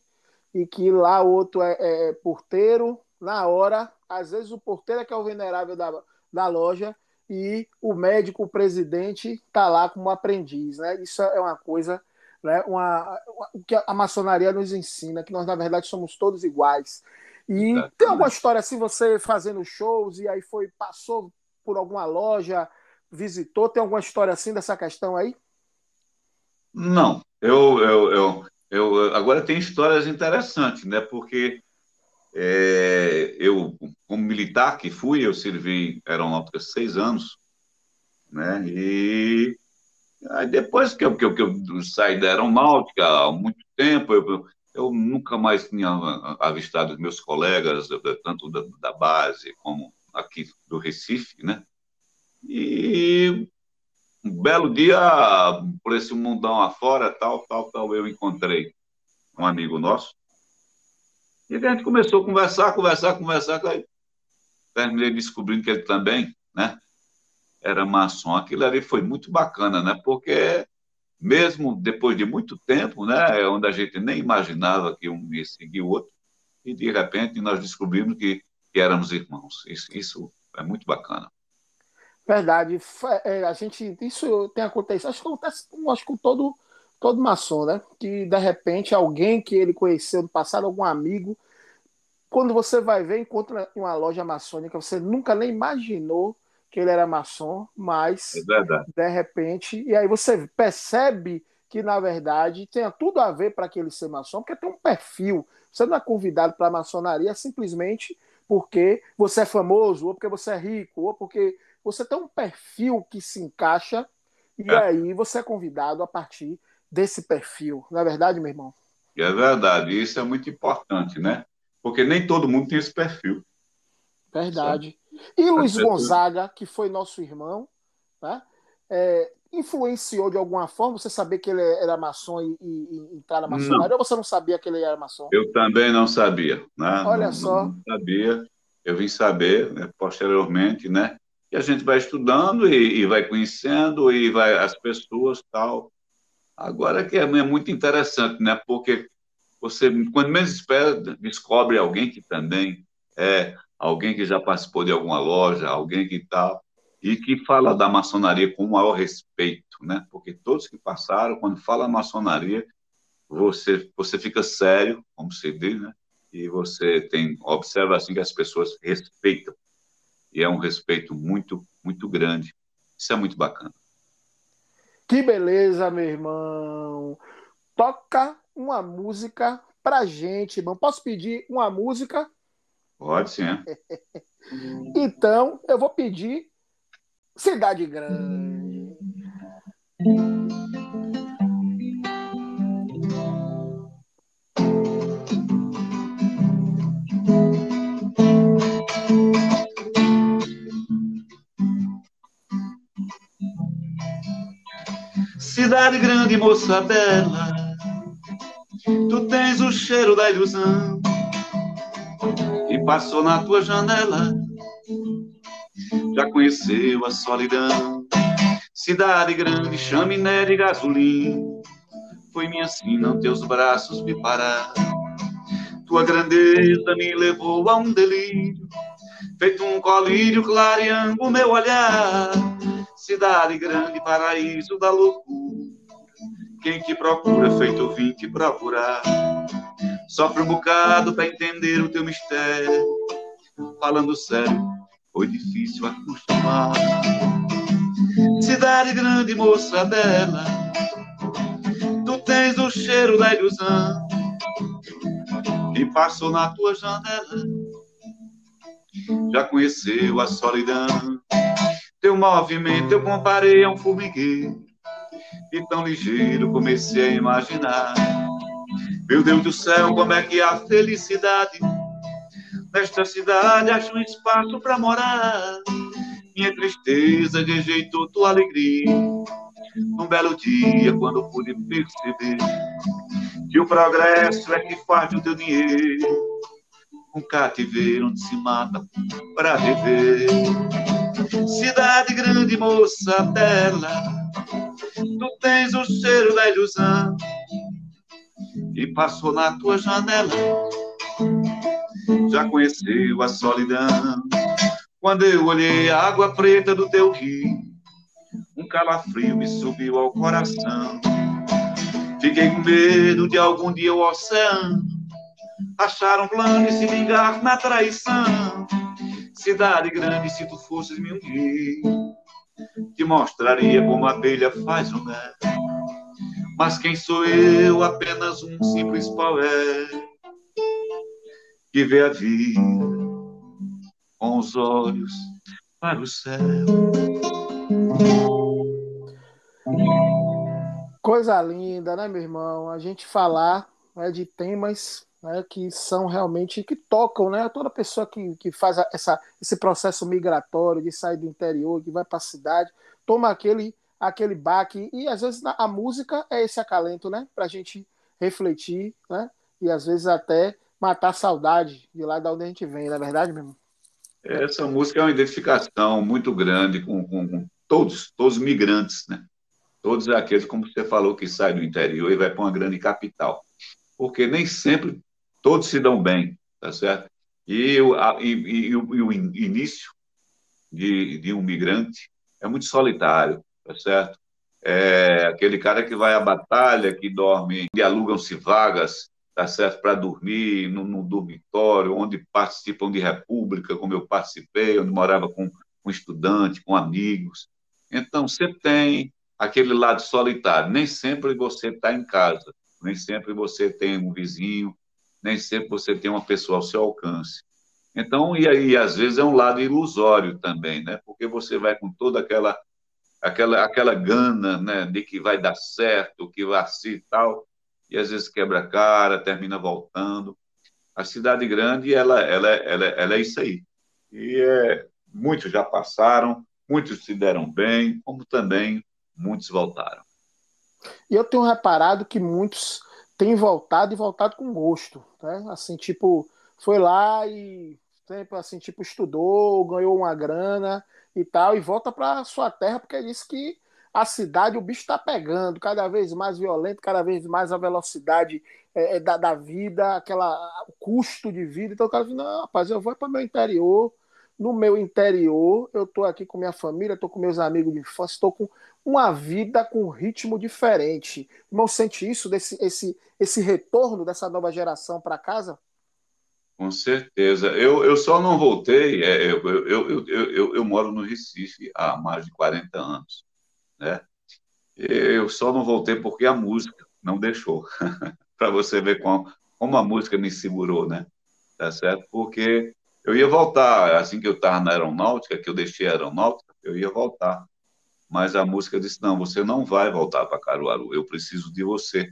e que lá o outro é, é, porteiro. Na hora, às vezes o porteiro é que é o venerável da, da loja e o médico, o presidente, está lá como aprendiz. Né? Isso é uma coisa né? Uma, o que a maçonaria nos ensina, que nós, na verdade, somos todos iguais. E tem alguma história assim, você fazendo shows e aí foi, passou por alguma loja, visitou, tem alguma história assim dessa questão aí? Não, eu, eu, eu, eu agora tem histórias interessantes, né? Porque é, eu, como militar que fui, eu servi aeronáutica seis anos, né? E Aí depois que eu, que eu, que eu saí da aeronáutica há muito tempo, eu, eu nunca mais tinha avistado meus colegas, tanto da, da, base como aqui do Recife, né? E um belo dia, por esse mundão afora, tal, tal, tal, eu encontrei um amigo nosso. E a gente começou a conversar, conversar, conversar. Aí terminei descobrindo que ele também, né? Era maçom. Aquilo ali foi muito bacana, né? Porque mesmo depois de muito tempo, né? Onde a gente nem imaginava que um ia seguir o outro, e de repente nós descobrimos que, que éramos irmãos. Isso, isso é muito bacana. Verdade. É, a gente, isso tem acontecido, acho que acontece acho, com todo, todo maçom, né? Que de repente alguém que ele conheceu no passado, algum amigo, quando você vai ver, encontra uma loja maçônica, você nunca nem imaginou que ele era maçom, mas é de repente, e aí você percebe que na verdade tenha tudo a ver para aquele ser maçom, porque tem um perfil. Você não é convidado para a maçonaria simplesmente porque você é famoso, ou porque você é rico, ou porque você tem um perfil que se encaixa e é. aí você é convidado a partir desse perfil. Não é verdade, meu irmão? É verdade, isso é muito importante, né? Porque nem todo mundo tem esse perfil. Verdade. E Luiz Gonzaga, que foi nosso irmão, né? É, influenciou de alguma forma você saber que ele era maçom e, e, e entrar na maçonaria ou você não sabia que ele era maçom? Eu também não sabia. Né? Olha não, só. Não sabia. Eu vim saber né, posteriormente, né? E a gente vai estudando e, e, vai conhecendo e vai as pessoas tal. Agora que é, é muito interessante, né? Porque você, quando menos espera, descobre alguém que também é alguém que já participou de alguma loja, alguém que tal, e que fala da maçonaria com o maior respeito, né? Porque todos que passaram, quando fala maçonaria, você, você fica sério, como se diz, né? E você tem observa assim que as pessoas respeitam e é um respeito muito, muito grande. Isso é muito bacana. Que beleza, meu irmão. Toca uma música pra gente, irmão. Posso pedir uma música? Pode sim. então, eu vou pedir Cidade Grande. Cidade grande, moça bela, tu tens o cheiro da ilusão que passou na tua janela. Já conheceu a solidão, cidade grande, chaminé de gasolina. Foi minha sina, teus braços me parar. Tua grandeza me levou a um delírio, feito um colírio clareando o meu olhar cidade grande, paraíso da loucura. Quem te procura, feito vim te procurar. Sofre um bocado para entender o teu mistério. Falando sério, foi difícil acostumar. Cidade grande, moça bela, tu tens o cheiro da ilusão. E passou na tua janela, já conheceu a solidão. Teu movimento eu comparei a um formigueiro E tão ligeiro comecei a imaginar Meu Deus do céu, como é que a felicidade? Nesta cidade acha um espaço para morar. Minha tristeza rejeitou tua alegria. Num belo dia, quando pude perceber Que o progresso é que faz o teu dinheiro Um cativeiro onde se mata para rever Cidade grande, moça bela, tu tens o cheiro da ilusão e passou na tua janela. Já conheceu a solidão. Quando eu olhei a água preta do teu rio, um calafrio me subiu ao coração. Fiquei com medo de algum dia o oceano achar um plano e se vingar na traição cidade grande, se tu fosses meu guia, te mostraria como a abelha faz o mel. Mas quem sou eu? Apenas um simples poeta que vê a vida com os olhos para o céu. Coisa linda, né, meu irmão? A gente falar né, de temas né, que são realmente que tocam, né? Toda pessoa que, que faz essa, esse processo migratório de sair do interior, que vai para a cidade, toma aquele aquele baque. E às vezes a música é esse acalento, né? Para a gente refletir, né? E às vezes até matar saudade de lá de onde a gente vem, não é verdade mesmo? Essa música é uma identificação muito grande com, com, com todos, todos os migrantes, né? Todos aqueles, como você falou, que saem do interior e vai para uma grande capital. Porque nem sempre todos se dão bem, tá certo? E, a, e, e, e o início de, de um migrante é muito solitário, tá certo? É aquele cara que vai à batalha, que dorme, e alugam-se vagas, tá certo, para dormir no, no, dormitório, onde participam de república, como eu participei, onde morava com um estudante, com amigos. Então, sempre tem aquele lado solitário. Nem sempre você está em casa, nem sempre você tem um vizinho, nem sempre você tem uma pessoa ao seu alcance. Então, e aí, às vezes, é um lado ilusório também, né? Porque você vai com toda aquela aquela, aquela gana né, de que vai dar certo, que vai assim e tal, e às vezes quebra a cara, termina voltando. A cidade grande, ela, ela, ela, ela é isso aí. E é, muitos já passaram, muitos se deram bem, como também muitos voltaram. E eu tenho reparado que muitos têm voltado e voltado com gosto, né? Assim, tipo, foi lá e sempre assim, tipo, estudou, ganhou uma grana e tal, e volta para sua terra, porque disse que a cidade, o bicho está pegando, cada vez mais violento, cada vez mais a velocidade é, é da, da, vida, aquela, o custo de vida. Então o cara diz, não, rapaz, eu vou para meu interior, no meu interior, eu estou aqui com minha família, estou com meus amigos de infância, estou com uma vida com um ritmo diferente. Irmão, sente isso, desse, esse, esse retorno dessa nova geração para casa? Com certeza. Eu, eu só não voltei, é, eu, eu, eu, eu, eu, moro no Recife há mais de 40 anos, né? Eu só não voltei porque a música não deixou, para você ver como, como a música me segurou, né? Tá certo? Porque eu ia voltar, assim que eu estava na aeronáutica, que eu deixei a aeronáutica, eu ia voltar. Mas a música disse: não, você não vai voltar para Caruaru, eu preciso de você.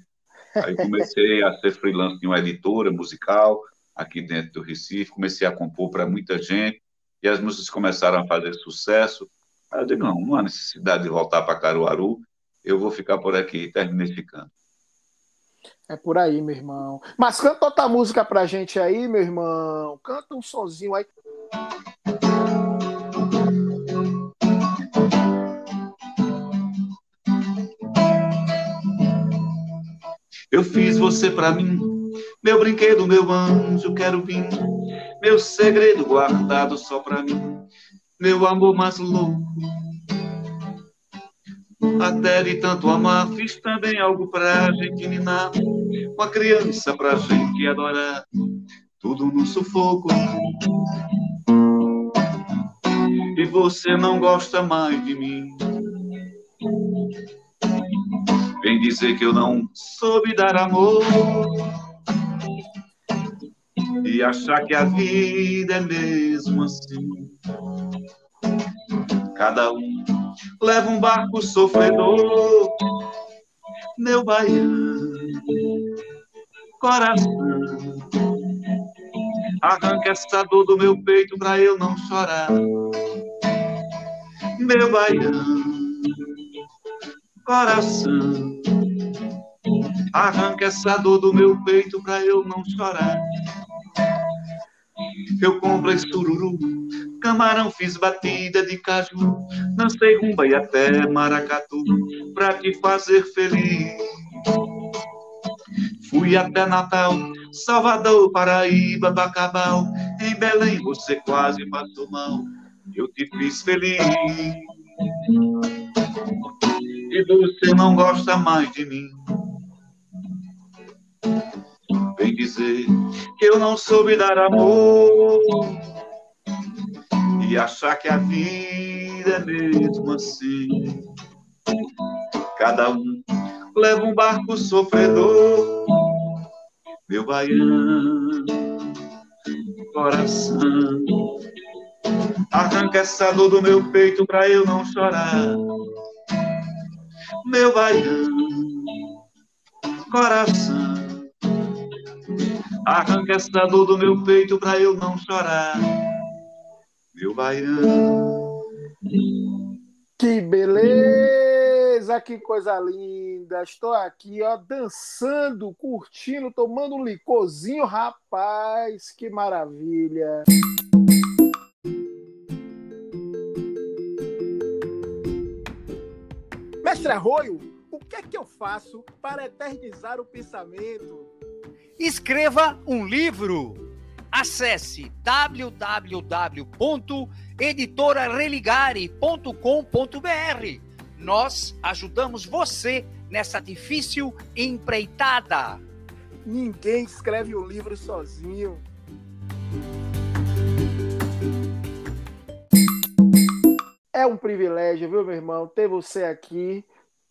Aí comecei a ser freelance de uma editora musical, aqui dentro do Recife, comecei a compor para muita gente, e as músicas começaram a fazer sucesso. Aí eu digo, não, não há necessidade de voltar para Caruaru, eu vou ficar por aqui, e terminei ficando. É por aí, meu irmão. Mas canta outra música pra gente aí, meu irmão. Canta um sonzinho aí. Eu fiz você pra mim meu brinquedo, meu anjo, quero vir. Meu segredo guardado só pra mim. Meu amor mais louco. Até de tanto amar, fiz também algo pra gente ninar. Uma criança pra gente adorar. Tudo no sufoco. E você não gosta mais de mim. Vem dizer que eu não soube dar amor e achar que a vida é mesmo assim. Cada um leva um barco sofredor, meu baiano, coração. Arranca essa dor do meu peito pra eu não chorar, meu baiano, coração. Arranca essa dor do meu peito pra eu não chorar. Eu comprei sururu, camarão, fiz batida de caju, dancei rumba e até maracatu, pra te fazer feliz. Fui até Natal, Salvador, Paraíba, Bacabal, em Belém você quase passou mal, eu te fiz feliz. E você não gosta mais de mim. Vem dizer que eu não soube dar amor e achar que a vida é mesmo assim. Cada um leva um barco sofredor, meu baiano, coração. Arranca essa dor do meu peito pra eu não chorar, meu baiano, coração. Arranca essa dor do meu peito pra eu não chorar. Meu baiano. Que beleza! Que coisa linda! Estou aqui, ó, dançando, curtindo, tomando um licorzinho, rapaz, que maravilha! Mestre Arroio, o que é que eu faço para eternizar o pensamento? Escreva um livro. Acesse www.editorareligare.com.br. Nós ajudamos você nessa difícil empreitada. Ninguém escreve um livro sozinho. É um privilégio, viu, meu irmão, ter você aqui,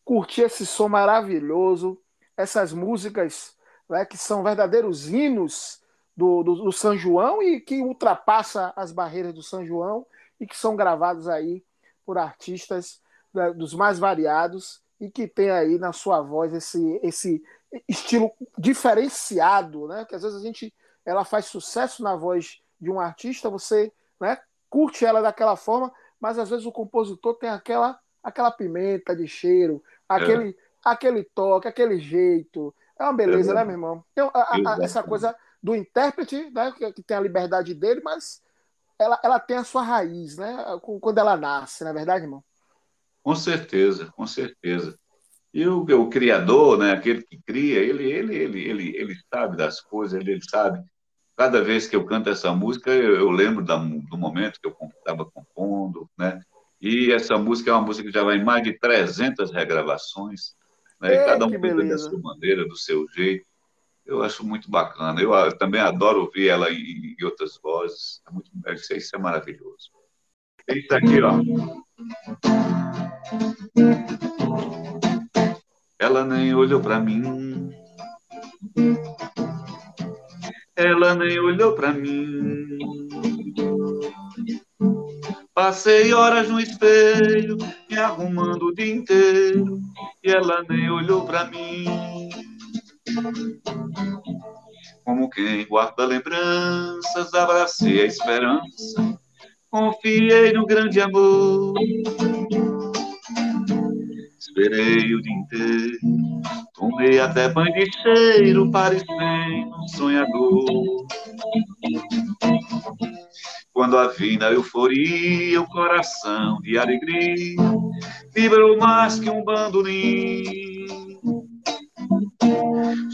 curtir esse som maravilhoso, essas músicas né, que são verdadeiros hinos do, do, do, São João e que ultrapassa as barreiras do São João e que são gravados aí por artistas né, dos mais variados e que tem aí na sua voz esse, esse estilo diferenciado, né? Que às vezes a gente ela faz sucesso na voz de um artista, você né, curte ela daquela forma, mas às vezes o compositor tem aquela aquela pimenta de cheiro, aquele, é. aquele toque, aquele jeito. É uma beleza, é né, meu irmão? Então, a, a, essa coisa do intérprete, né, que, que, tem a liberdade dele, mas ela, ela tem a sua raiz, né? Quando ela nasce, não é verdade, irmão? Com certeza, com certeza. E o, o criador, né, aquele que cria, ele, ele, ele, ele, ele sabe das coisas, ele, ele sabe cada vez que eu canto essa música, eu, eu lembro da, do momento que eu estava compondo, né? E essa música é uma música que já vai em mais de 300 regravações, né? Ei, cada um canta da sua maneira, do seu jeito. Eu acho muito bacana. Eu, eu também adoro ouvir ela em, em outras vozes. É muito, isso, isso é maravilhoso. Eita aqui, ó. Ela nem olhou para mim ela nem olhou para mim. Passei horas no espelho, me arrumando o dia inteiro, e ela nem olhou para mim. Como quem guarda lembranças, abracei a esperança, confiei no grande amor. Esperei o dia inteiro, tomei até banho de cheiro, parecendo um sonhador. Quando a vi euforia, o coração de alegria vibrou mais que um bandolim.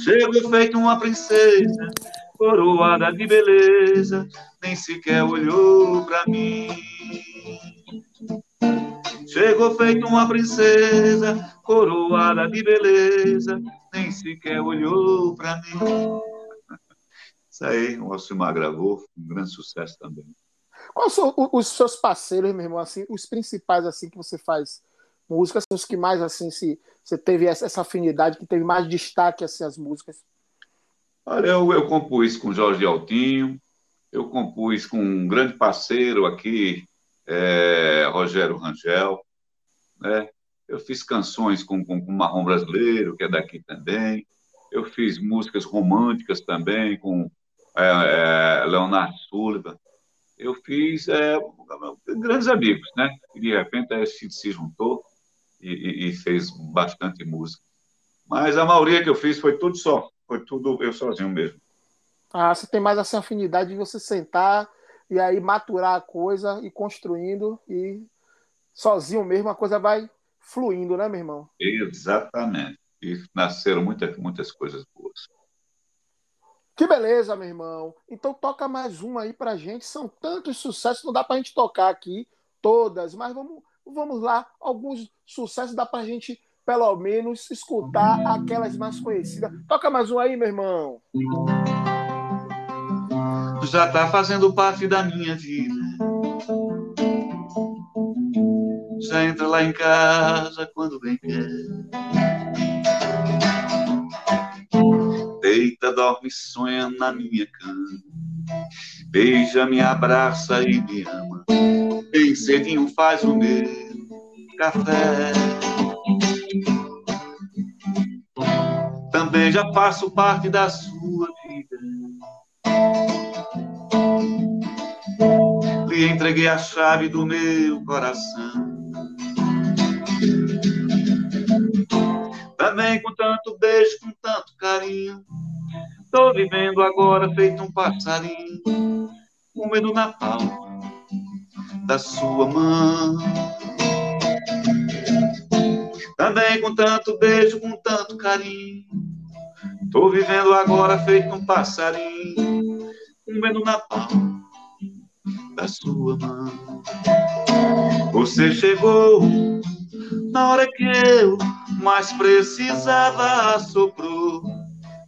Chegou feito uma princesa, coroada de beleza, nem sequer olhou pra mim. Chegou feito uma princesa, coroada de beleza, nem sequer olhou para mim. Isso aí, o Alcimar gravou, um grande sucesso também. Quais são os seus parceiros, meu irmão, assim, os principais assim que você faz músicas, os que mais assim se você teve essa afinidade, que teve mais destaque assim as músicas? Olha, eu, eu compus com Jorge Altinho, eu compus com um grande parceiro aqui, é, Rogério Rangel, né? Eu fiz canções com, com, com Marrom Brasileiro, que é daqui também. Eu fiz músicas românticas também com é, é, Leonardo Sullivan. Eu fiz é, grandes amigos, né? E de repente a gente se juntou e, e, fez bastante música. Mas a maioria que eu fiz foi tudo só, foi tudo eu sozinho mesmo. Ah, você tem mais essa afinidade de você sentar e aí maturar a coisa e construindo e sozinho mesmo a coisa vai fluindo, né, meu irmão? Exatamente. E nasceram muitas, muitas coisas boas. Que beleza, meu irmão. Então toca mais uma aí pra gente. São tantos sucessos, não dá pra gente tocar aqui todas, mas vamos, vamos lá. Alguns sucessos dá pra gente, pelo menos, escutar aquelas mais conhecidas. Toca mais um aí, meu irmão já tá fazendo parte da minha vida. Já entra lá em casa quando bem quer. Dorme, sonha na minha cama. Beija, me abraça e me ama. Bem cedinho faz o meu café. Também já faço parte da sua vida lhe entreguei a chave do meu coração. Também com tanto beijo, com tanto carinho. Tô vivendo agora feito um passarinho, com medo na palma da sua mão. Também com tanto beijo, com tanto carinho. Tô vivendo agora feito um passarinho, com medo na palma da sua mão. Você chegou na hora que eu mais precisava, soprou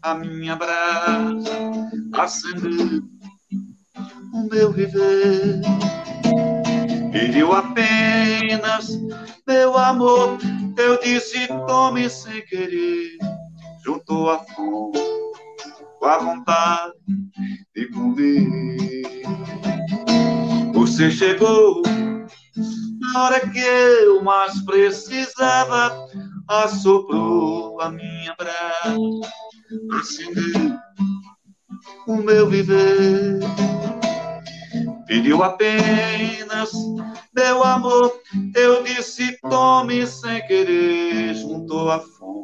a minha brasa, acendeu o meu viver. Pediu apenas meu amor, eu disse tome sem querer, juntou a fome com a vontade de comer. Você chegou na hora que eu mais precisava, assoprou a minha brasa, acendeu o meu viver. Pediu apenas meu amor, eu disse tome sem querer, juntou a fome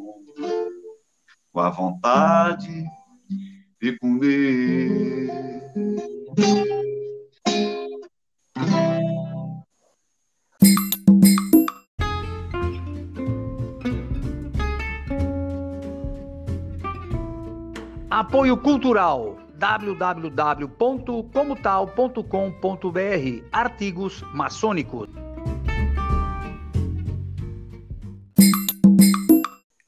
com a vontade de comer. Apoio Cultural www.comotal.com.br Artigos maçônicos.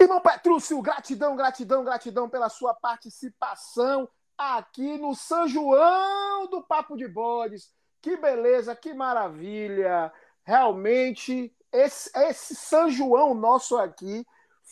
Irmão Petrúcio, gratidão, gratidão, gratidão pela sua participação aqui no São João do Papo de Bodes. Que beleza, que maravilha. Realmente, esse, esse São João nosso aqui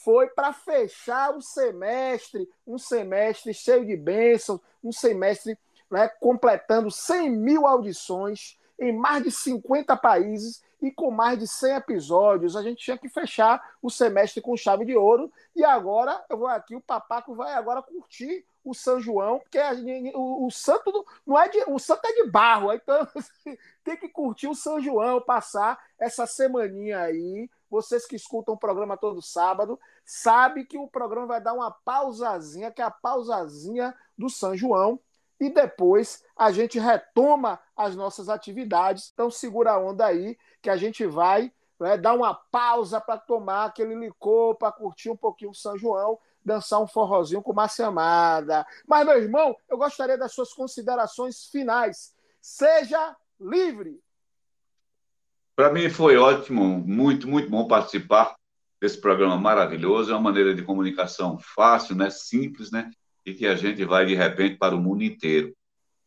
foi para fechar o semestre, um semestre cheio de bênçãos, um semestre né, completando 100 mil audições em mais de 50 países e com mais de 100 episódios. A gente tinha que fechar o semestre com chave de ouro e agora eu vou aqui, o Papaco vai agora curtir o São João, porque a, o, o, santo não é de, o santo é de barro, então tem que curtir o São João, passar essa semaninha aí vocês que escutam o programa todo sábado, sabe que o programa vai dar uma pausazinha, que é a pausazinha do São João, e depois a gente retoma as nossas atividades. Então segura a onda aí, que a gente vai né, dar uma pausa para tomar aquele licor, para curtir um pouquinho o São João, dançar um forrozinho com uma chamada. Mas, meu irmão, eu gostaria das suas considerações finais. Seja livre! Para mim foi ótimo, muito, muito bom participar desse programa maravilhoso. É uma maneira de comunicação fácil, né, simples, né, e que a gente vai de repente para o mundo inteiro.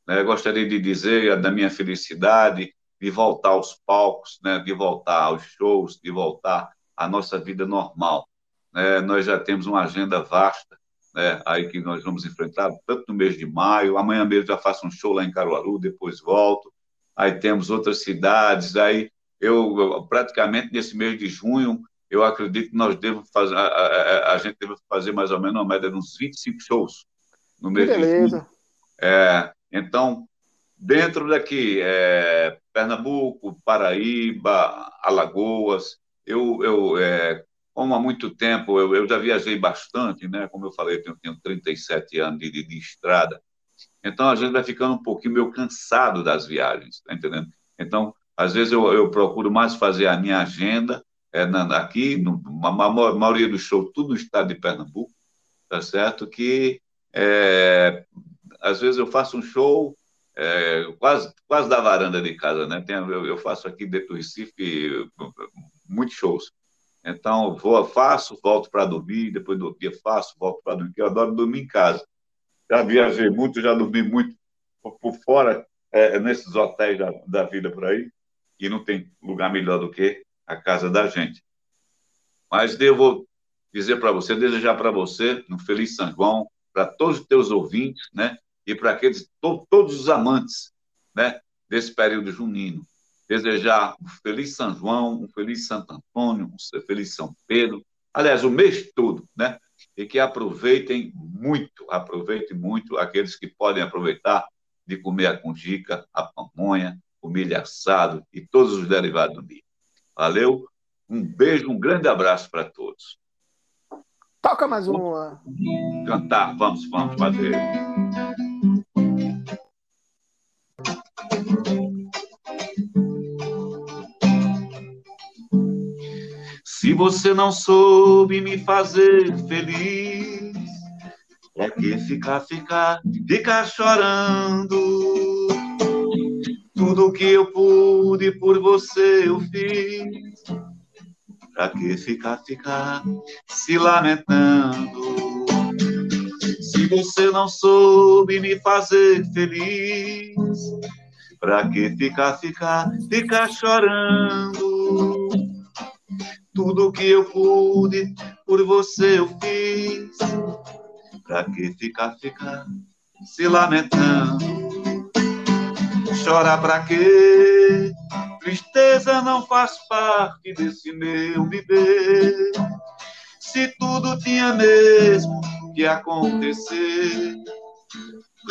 Né, eu gostaria de dizer da minha felicidade de voltar aos palcos, né, de voltar aos shows, de voltar à nossa vida normal. Né, nós já temos uma agenda vasta, né, aí que nós vamos enfrentar, tanto no mês de maio, amanhã mesmo já faço um show lá em Caruaru, depois volto. Aí temos outras cidades, aí eu praticamente nesse mês de junho, eu acredito que nós devemos fazer, a, a, a, gente deve fazer mais ou menos uma média de uns 25 shows no mês de junho. É, então, dentro daqui, é, Pernambuco, Paraíba, Alagoas, eu, eu é, como há muito tempo, eu, eu, já viajei bastante, né? Como eu falei, eu tenho, tenho 37 anos de, de, de, estrada. Então, a gente vai ficando um pouquinho meio cansado das viagens, tá entendendo? Então, às vezes eu, eu procuro mais fazer a minha agenda é, na, aqui, no, a maioria dos shows, tudo no estado de Pernambuco, tá certo? Que é, às vezes eu faço um show é, quase, quase da varanda de casa, né? Tem, eu, eu, faço aqui dentro do Recife muitos shows. Então, vou, faço, volto para dormir, depois do dia faço, volto para dormir, eu adoro dormir em casa. Já viajei muito, já dormi muito por, por fora, é, nesses hotéis da, da vida por aí e não tem lugar melhor do que a casa da gente. Mas devo dizer para você, desejar para você um feliz São João, para todos os teus ouvintes, né? E para aqueles to, todos os amantes, né? Desse período junino, desejar um feliz São João, um feliz Santo Antônio, um feliz São Pedro, aliás, o mês todo, né? E que aproveitem muito, aproveitem muito aqueles que podem aproveitar de comer a conjica, a pamonha, o milho assado e todos os derivados do milho. Valeu? Um beijo, um grande abraço para todos. Toca mais uma. Cantar, vamos, vamos fazer. Se você não soube me fazer feliz, é que ficar, ficar, ficar chorando. Tudo que eu pude por você eu fiz. Pra que ficar, ficar se lamentando? Se você não soube me fazer feliz, pra que ficar, ficar, ficar chorando? Tudo que eu pude por você eu fiz. Pra que ficar, ficar se lamentando? Chora pra quê? Tristeza não faz parte desse meu viver. Se tudo tinha mesmo que acontecer,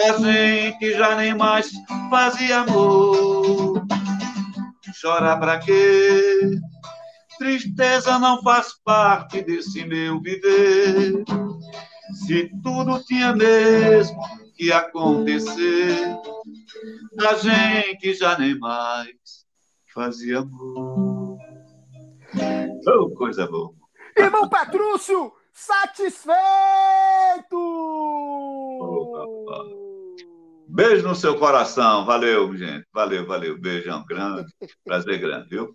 a gente já nem mais fazia amor. Chora pra quê? Tristeza não faz parte desse meu viver. Se tudo tinha mesmo que acontecer, a gente já nem mais fazia amor. Oh, coisa boa. Irmão Petrúcio, satisfeito! Oh, Beijo no seu coração. Valeu, gente. Valeu, valeu. Beijão grande. Prazer grande, viu?